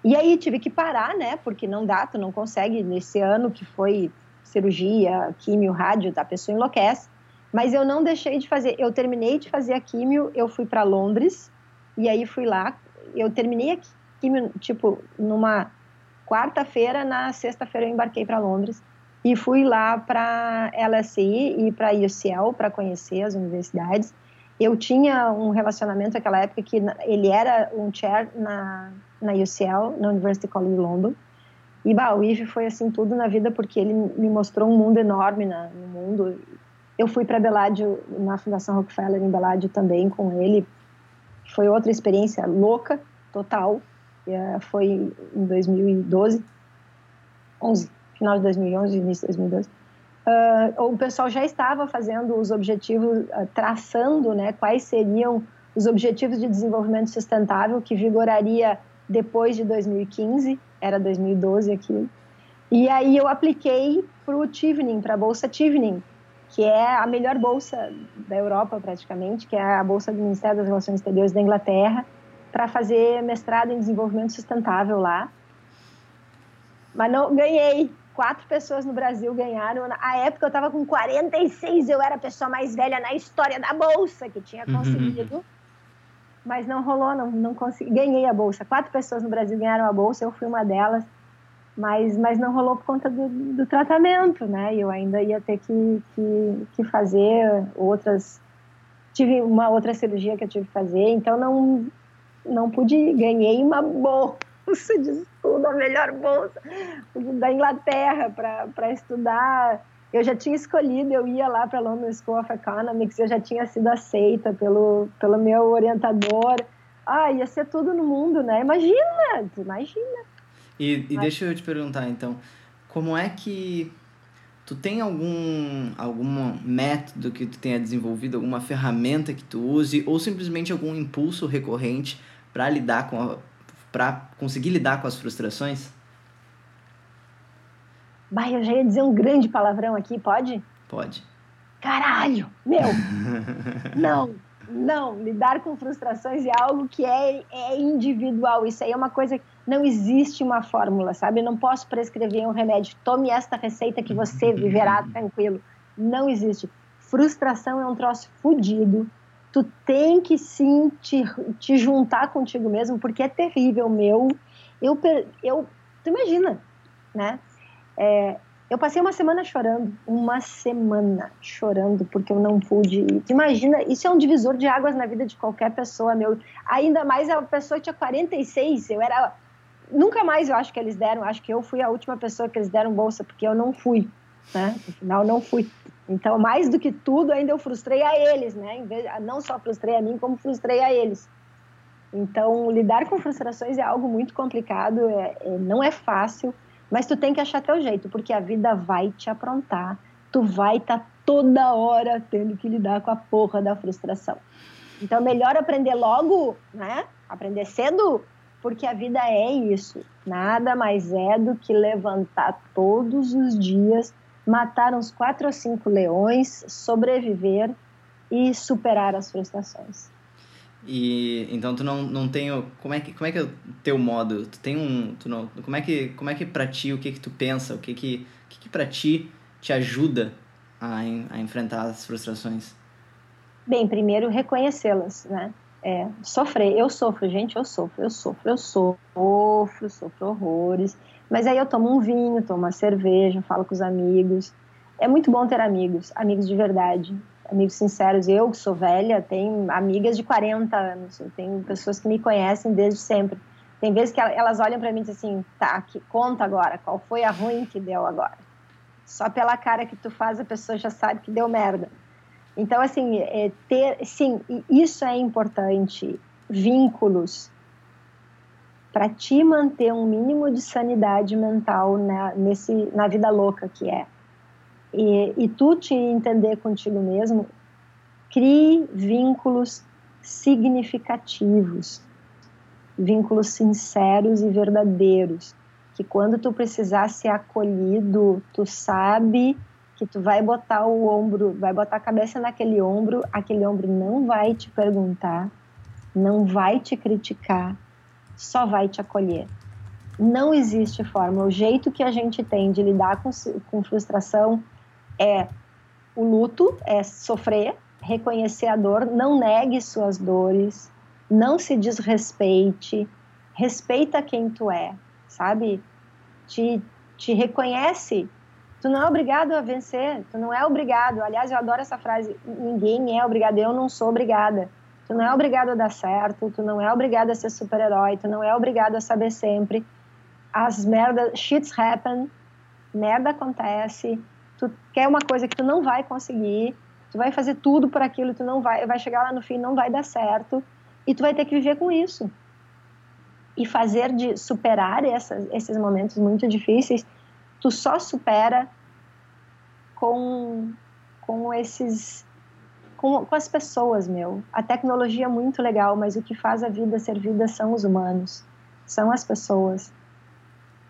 E aí tive que parar, né, porque não dá, tu não consegue, nesse ano que foi cirurgia, químio, rádio, a pessoa enlouquece. Mas eu não deixei de fazer, eu terminei de fazer a químio, eu fui para Londres, e aí fui lá, eu terminei a químio, tipo, numa quarta-feira, na sexta-feira eu embarquei para Londres e fui lá para LSI e para UCL para conhecer as universidades. Eu tinha um relacionamento naquela época que ele era um chair na, na UCL, na University College London. E bah, o IVE foi assim tudo na vida porque ele me mostrou um mundo enorme na, no mundo. Eu fui para Beládio, na Fundação Rockefeller em Beládio também com ele. Foi outra experiência louca, total. Eh, foi em 2012, 11, final de 2011, início de 2012, uh, o pessoal já estava fazendo os objetivos, uh, traçando né, quais seriam os objetivos de desenvolvimento sustentável que vigoraria depois de 2015, era 2012 aqui. E aí eu apliquei para o Tivning, para a Bolsa Tivning, que é a melhor bolsa da Europa praticamente, que é a bolsa do Ministério das Relações Exteriores da Inglaterra, para fazer mestrado em desenvolvimento sustentável lá. Mas não ganhei, quatro pessoas no Brasil ganharam. Na época eu estava com 46, eu era a pessoa mais velha na história da bolsa que tinha uhum. conseguido. Uhum. Mas não rolou, não, não consegui. Ganhei a bolsa. Quatro pessoas no Brasil ganharam a bolsa, eu fui uma delas. Mas, mas não rolou por conta do, do tratamento, né? Eu ainda ia ter que, que, que fazer outras. Tive uma outra cirurgia que eu tive que fazer, então não, não pude. Ganhei uma bolsa bolsa de estudo, a melhor bolsa da Inglaterra para estudar. Eu já tinha escolhido, eu ia lá para a London School of Economics, eu já tinha sido aceita pelo, pelo meu orientador. Ah, ia ser tudo no mundo, né? Imagina, imagina. E, e deixa eu te perguntar, então, como é que tu tem algum algum método que tu tenha desenvolvido, alguma ferramenta que tu use, ou simplesmente algum impulso recorrente para lidar com a para conseguir lidar com as frustrações? Bah, eu já ia dizer um grande palavrão aqui, pode? Pode. Caralho! Meu! [laughs] não! Não, lidar com frustrações é algo que é, é individual. Isso aí é uma coisa. Não existe uma fórmula, sabe? Eu não posso prescrever um remédio. Tome esta receita que você viverá [laughs] tranquilo. Não existe. Frustração é um troço fodido. Tu tem que sim te, te juntar contigo mesmo, porque é terrível, meu. Eu, eu, tu imagina, né? É, eu passei uma semana chorando, uma semana chorando porque eu não pude ir. Imagina, isso é um divisor de águas na vida de qualquer pessoa, meu. Ainda mais a pessoa tinha 46, eu era nunca mais eu acho que eles deram, acho que eu fui a última pessoa que eles deram bolsa porque eu não fui, né? No final não fui. Então, mais do que tudo, ainda eu frustrei a eles, né? Não só frustrei a mim, como frustrei a eles. Então, lidar com frustrações é algo muito complicado, é, é, não é fácil. Mas tu tem que achar teu jeito, porque a vida vai te aprontar. Tu vai estar tá toda hora tendo que lidar com a porra da frustração. Então, melhor aprender logo, né? Aprender cedo, porque a vida é isso. Nada mais é do que levantar todos os dias, matar uns quatro ou cinco leões, sobreviver e superar as frustrações. E então tu não, não tem como é que como é que é o teu modo? Tu tem um tu não, como é que como é que para ti o que que tu pensa? O que que o que que para ti te ajuda a, a enfrentar as frustrações? Bem, primeiro reconhecê-las, né? É, sofrer, eu sofro, gente, eu sofro, eu sofro, eu sofro, sofro horrores. Mas aí eu tomo um vinho, tomo uma cerveja, falo com os amigos. É muito bom ter amigos, amigos de verdade amigos sinceros. Eu, que sou velha, tenho amigas de 40 anos, eu tenho pessoas que me conhecem desde sempre. Tem vezes que elas olham para mim e dizem assim: tá, que conta agora, qual foi a ruim que deu agora? Só pela cara que tu faz, a pessoa já sabe que deu merda. Então, assim, é ter, sim, isso é importante. Vínculos para te manter um mínimo de sanidade mental na, nesse, na vida louca que é. E, e tu te entender contigo mesmo, crie vínculos significativos, vínculos sinceros e verdadeiros, que quando tu precisar ser acolhido, tu sabe que tu vai botar o ombro, vai botar a cabeça naquele ombro, aquele ombro não vai te perguntar, não vai te criticar, só vai te acolher. Não existe forma. O jeito que a gente tem de lidar com, com frustração é o luto, é sofrer, reconhecer a dor, não negue suas dores, não se desrespeite, respeita quem tu é, sabe? Te, te reconhece. Tu não é obrigado a vencer, tu não é obrigado. Aliás, eu adoro essa frase: ninguém é obrigado, eu não sou obrigada. Tu não é obrigado a dar certo, tu não é obrigado a ser super-herói, tu não é obrigado a saber sempre. As merdas, shits happen, merda acontece, tu quer uma coisa que tu não vai conseguir, tu vai fazer tudo por aquilo, tu não vai, vai chegar lá no fim, não vai dar certo, e tu vai ter que viver com isso. E fazer de superar essas, esses momentos muito difíceis, tu só supera com, com esses com, com as pessoas, meu. A tecnologia é muito legal, mas o que faz a vida ser vida são os humanos, são as pessoas.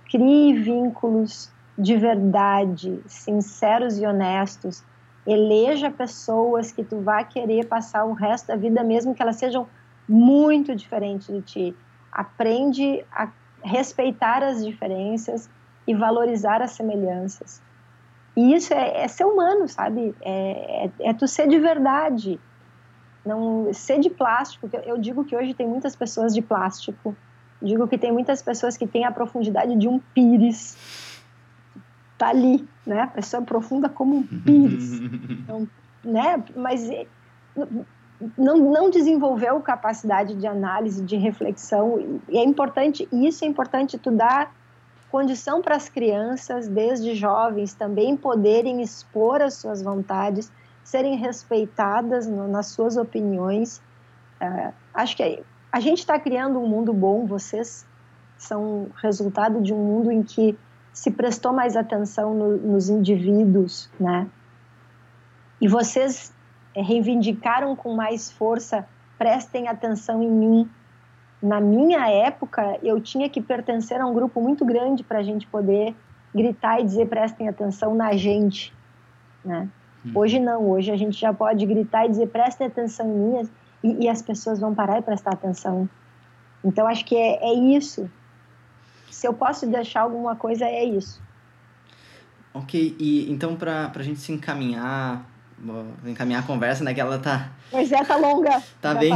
Crie vínculos de verdade, sinceros e honestos. Eleja pessoas que tu vai querer passar o resto da vida, mesmo que elas sejam muito diferentes de ti. Aprende a respeitar as diferenças e valorizar as semelhanças. E isso é, é ser humano, sabe? É, é, é, tu ser de verdade. Não ser de plástico. Eu digo que hoje tem muitas pessoas de plástico. Digo que tem muitas pessoas que têm a profundidade de um pires tá ali, né? A pessoa é profunda como um pires. [laughs] Então, né? Mas eh, não, não desenvolveu capacidade de análise, de reflexão. E é importante, isso é importante tu dar condição para as crianças, desde jovens, também poderem expor as suas vontades, serem respeitadas no, nas suas opiniões. Uh, acho que a gente está criando um mundo bom, vocês são resultado de um mundo em que se prestou mais atenção no, nos indivíduos, né? E vocês eh, reivindicaram com mais força, prestem atenção em mim. Na minha época, eu tinha que pertencer a um grupo muito grande para a gente poder gritar e dizer prestem atenção na gente, né? Uhum. Hoje não, hoje a gente já pode gritar e dizer prestem atenção em mim e, e, as pessoas vão parar e prestar atenção. Então, acho que é, é isso. Se eu posso deixar alguma coisa, é isso. Ok, e então para a gente se encaminhar, encaminhar a conversa, né, que ela tá... Pois é, tá longa. [laughs] tá bem,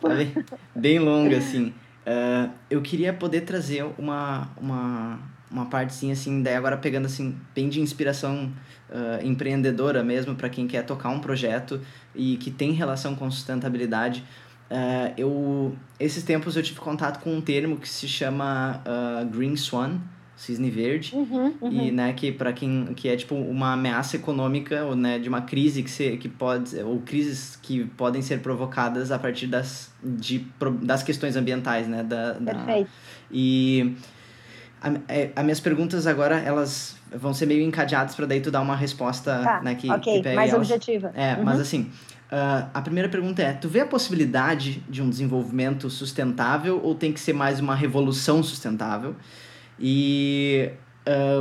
tá bem, bem longa, assim. Uh, eu queria poder trazer uma, uma, uma parte, sim, assim, daí agora pegando, assim, bem de inspiração uh, empreendedora mesmo, para quem quer tocar um projeto e que tem relação com sustentabilidade. Uh, eu, esses tempos eu tive contato com um termo que se chama Green Swan, cisne verde uhum, uhum. e né que para quem que é tipo uma ameaça econômica ou né de uma crise que se, que pode ou crises que podem ser provocadas a partir das de das questões ambientais né da, Perfeito. Da, e as é, minhas perguntas agora elas vão ser meio encadeadas para daí tu dar uma resposta tá, né que, okay, que pegue mais elas. objetiva é uhum. mas assim Uh, a primeira pergunta é: tu vê a possibilidade de um desenvolvimento sustentável ou tem que ser mais uma revolução sustentável? E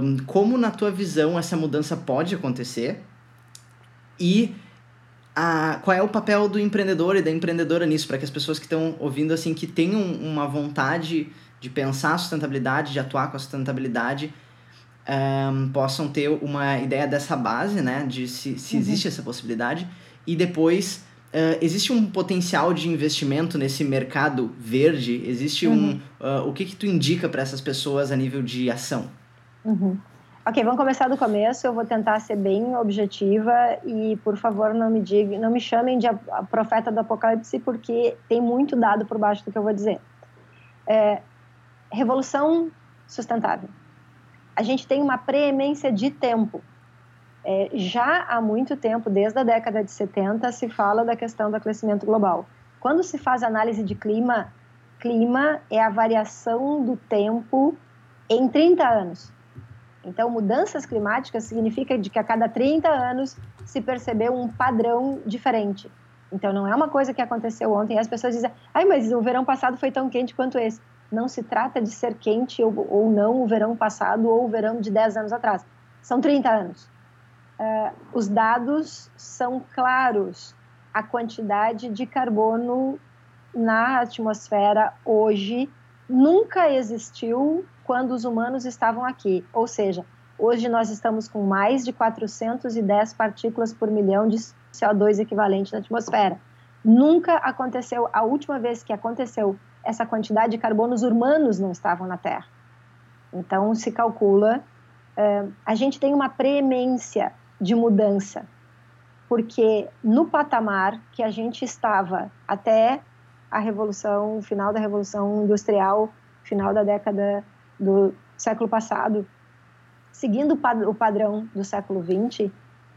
um, como, na tua visão, essa mudança pode acontecer? E a, qual é o papel do empreendedor e da empreendedora nisso, para que as pessoas que estão ouvindo, assim, que tenham uma vontade de pensar a sustentabilidade, de atuar com a sustentabilidade, um, possam ter uma ideia dessa base, né, de se, se uhum. existe essa possibilidade, e depois Uh, existe um potencial de investimento nesse mercado verde? Existe uhum. um. Uh, o que, que tu indica para essas pessoas a nível de ação? Uhum. Ok, vamos começar do começo. Eu vou tentar ser bem objetiva e, por favor, não me diga, não me chamem de profeta do apocalipse, porque tem muito dado por baixo do que eu vou dizer. É, revolução sustentável. A gente tem uma preemência de tempo. É, já há muito tempo, desde a década de 70, se fala da questão do aquecimento global. Quando se faz análise de clima, clima é a variação do tempo em 30 anos. Então, mudanças climáticas significa de que a cada 30 anos se percebeu um padrão diferente. Então, não é uma coisa que aconteceu ontem. As pessoas dizem, ai, mas o verão passado foi tão quente quanto esse. Não se trata de ser quente ou, ou não o verão passado ou o verão de 10 anos atrás. São 30 anos uh, os dados são claros. A quantidade de carbono na atmosfera hoje nunca existiu quando os humanos estavam aqui. Ou seja, hoje nós estamos com mais de 410 partículas por milhão de CO2 equivalente na atmosfera. Nunca aconteceu, a última vez que aconteceu essa quantidade de carbono, os humanos não estavam na Terra. Então, se calcula, uh, a gente tem uma premência de mudança, porque no patamar que a gente estava até a revolução, final da revolução industrial, final da década do século passado, seguindo o padrão do século 20,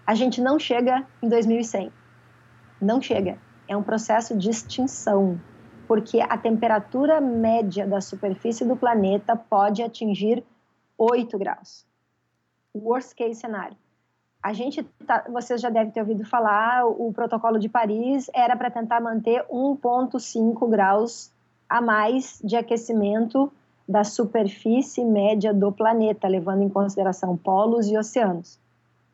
a gente não chega em 2100. Não chega. É um processo de extinção, porque a temperatura média da superfície do planeta pode atingir 8 graus. Worst case cenário. A gente, tá, vocês já devem ter ouvido falar, o, protocolo de Paris era para tentar manter 1,5 graus a mais de aquecimento da superfície média do planeta, levando em consideração polos e oceanos.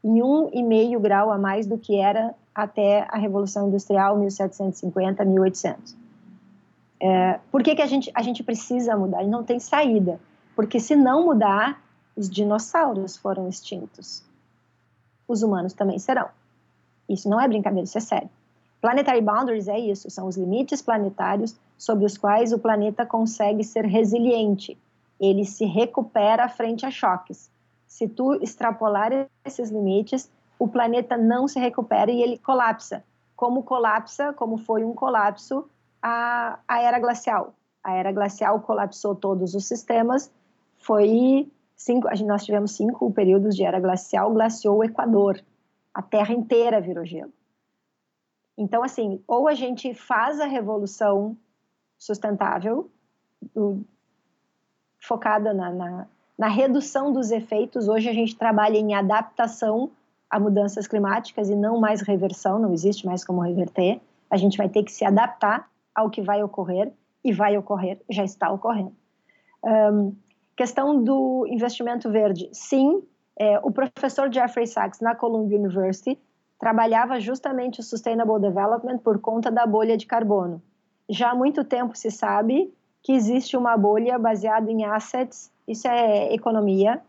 Em 1,5 grau a mais do que era até a Revolução Industrial, 1750, 1800. É, por que, que a, gente, a gente precisa mudar? Não tem saída. Porque se não mudar, os dinossauros foram extintos os humanos também serão. Isso não é brincadeira, isso é sério. Planetary boundaries é isso, são os limites planetários sobre os quais o planeta consegue ser resiliente. Ele se recupera frente a choques. Se tu extrapolar esses limites, o planeta não se recupera e ele colapsa. Como colapsa, como foi um colapso a, a era glacial. A era glacial colapsou todos os sistemas, foi cinco, nós tivemos cinco períodos de era glacial, glaciou o Equador. A Terra inteira virou gelo. Então, assim, ou a gente faz a revolução sustentável, do, focada na, na, na redução dos efeitos. Hoje a gente trabalha em adaptação a mudanças climáticas e não mais reversão, não existe mais como reverter. A gente vai ter que se adaptar ao que vai ocorrer e vai ocorrer, já está ocorrendo. Um, Questão do investimento verde. Sim, é, o professor Jeffrey Sachs, na Columbia University, trabalhava justamente o Sustainable Development por conta da bolha de carbono. Já há muito tempo se sabe que existe uma bolha baseada em assets, isso é economia,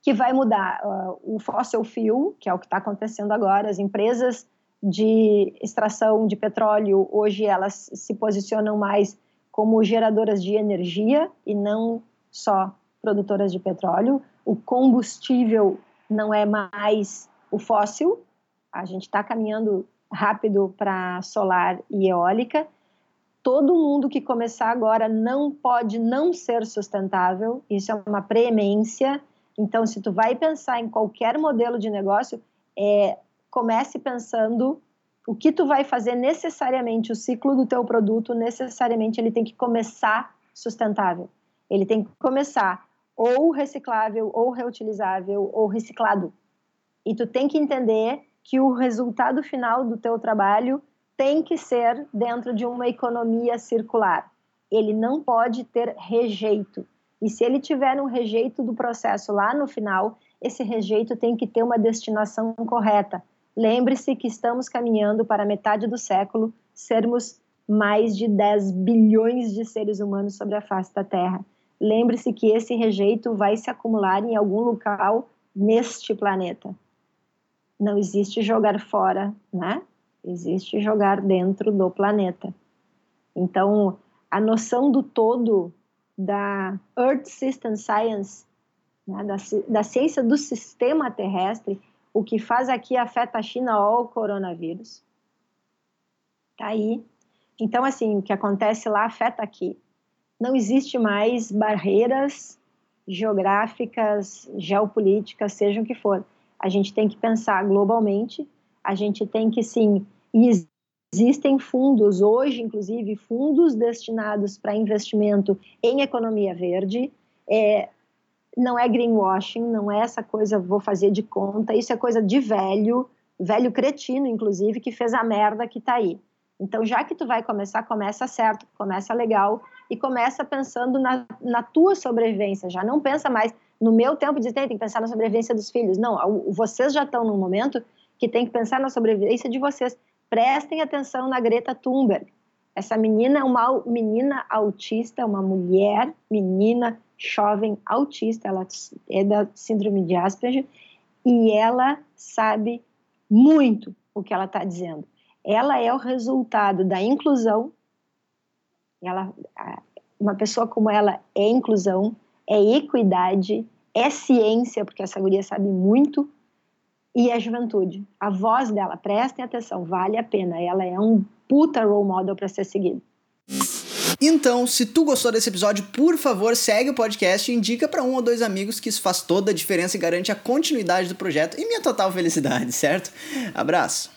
que vai mudar uh, o fossil fuel, que é o que está acontecendo agora, as empresas de extração de petróleo, hoje elas se posicionam mais como geradoras de energia e não só produtoras de petróleo. O combustível não é mais o fóssil, a gente está caminhando rápido para solar e eólica. Todo mundo que começar agora não pode não ser sustentável, isso é uma preemência. Então, se tu vai pensar em qualquer modelo de negócio, é, comece pensando o que tu vai fazer necessariamente, o ciclo do teu produto, necessariamente ele tem que começar sustentável. Ele tem que começar ou reciclável, ou reutilizável, ou reciclado. E tu tem que entender que o resultado final do teu trabalho tem que ser dentro de uma economia circular. Ele não pode ter rejeito. E se ele tiver um rejeito do processo lá no final, esse rejeito tem que ter uma destinação correta. Lembre-se que estamos caminhando para metade do século sermos mais de 10 bilhões de seres humanos sobre a face da Terra. Lembre-se que esse rejeito vai se acumular em algum local neste planeta não existe jogar fora, né? Existe jogar dentro do planeta. Então, a noção do todo da Earth System Science, né, da, da ciência do sistema terrestre, o que faz aqui afeta a China ou o coronavírus. Tá aí. Então, assim, o que acontece lá afeta aqui. Não existe mais barreiras geográficas, geopolíticas, sejam que for a gente tem que pensar globalmente, a gente tem que sim. E existem fundos, hoje, inclusive, fundos destinados para investimento em economia verde. É, não é greenwashing, não é essa coisa vou fazer de conta, isso é coisa de velho, velho cretino, inclusive, que fez a merda que está aí. Então, já que tu vai começar, começa certo, começa legal e começa pensando na, na tua sobrevivência. Já não pensa mais, no meu tempo de tem que pensar na sobrevivência dos filhos. Não, vocês já estão num momento que tem que pensar na sobrevivência de vocês. Prestem atenção na Greta Thunberg. Essa menina é uma menina autista, uma mulher, menina, jovem autista, ela é da síndrome de Asperger e ela sabe muito o que ela está dizendo. Ela é o resultado da inclusão. Ela, uma pessoa como ela é inclusão, é equidade, é ciência, porque essa guria sabe muito, e é juventude. A voz dela, prestem atenção, vale a pena. Ela é um puta role model para ser seguido. Então, se tu gostou desse episódio, por favor, segue o podcast e indica para um ou dois amigos que isso faz toda a diferença e garante a continuidade do projeto e minha total felicidade, certo? Abraço.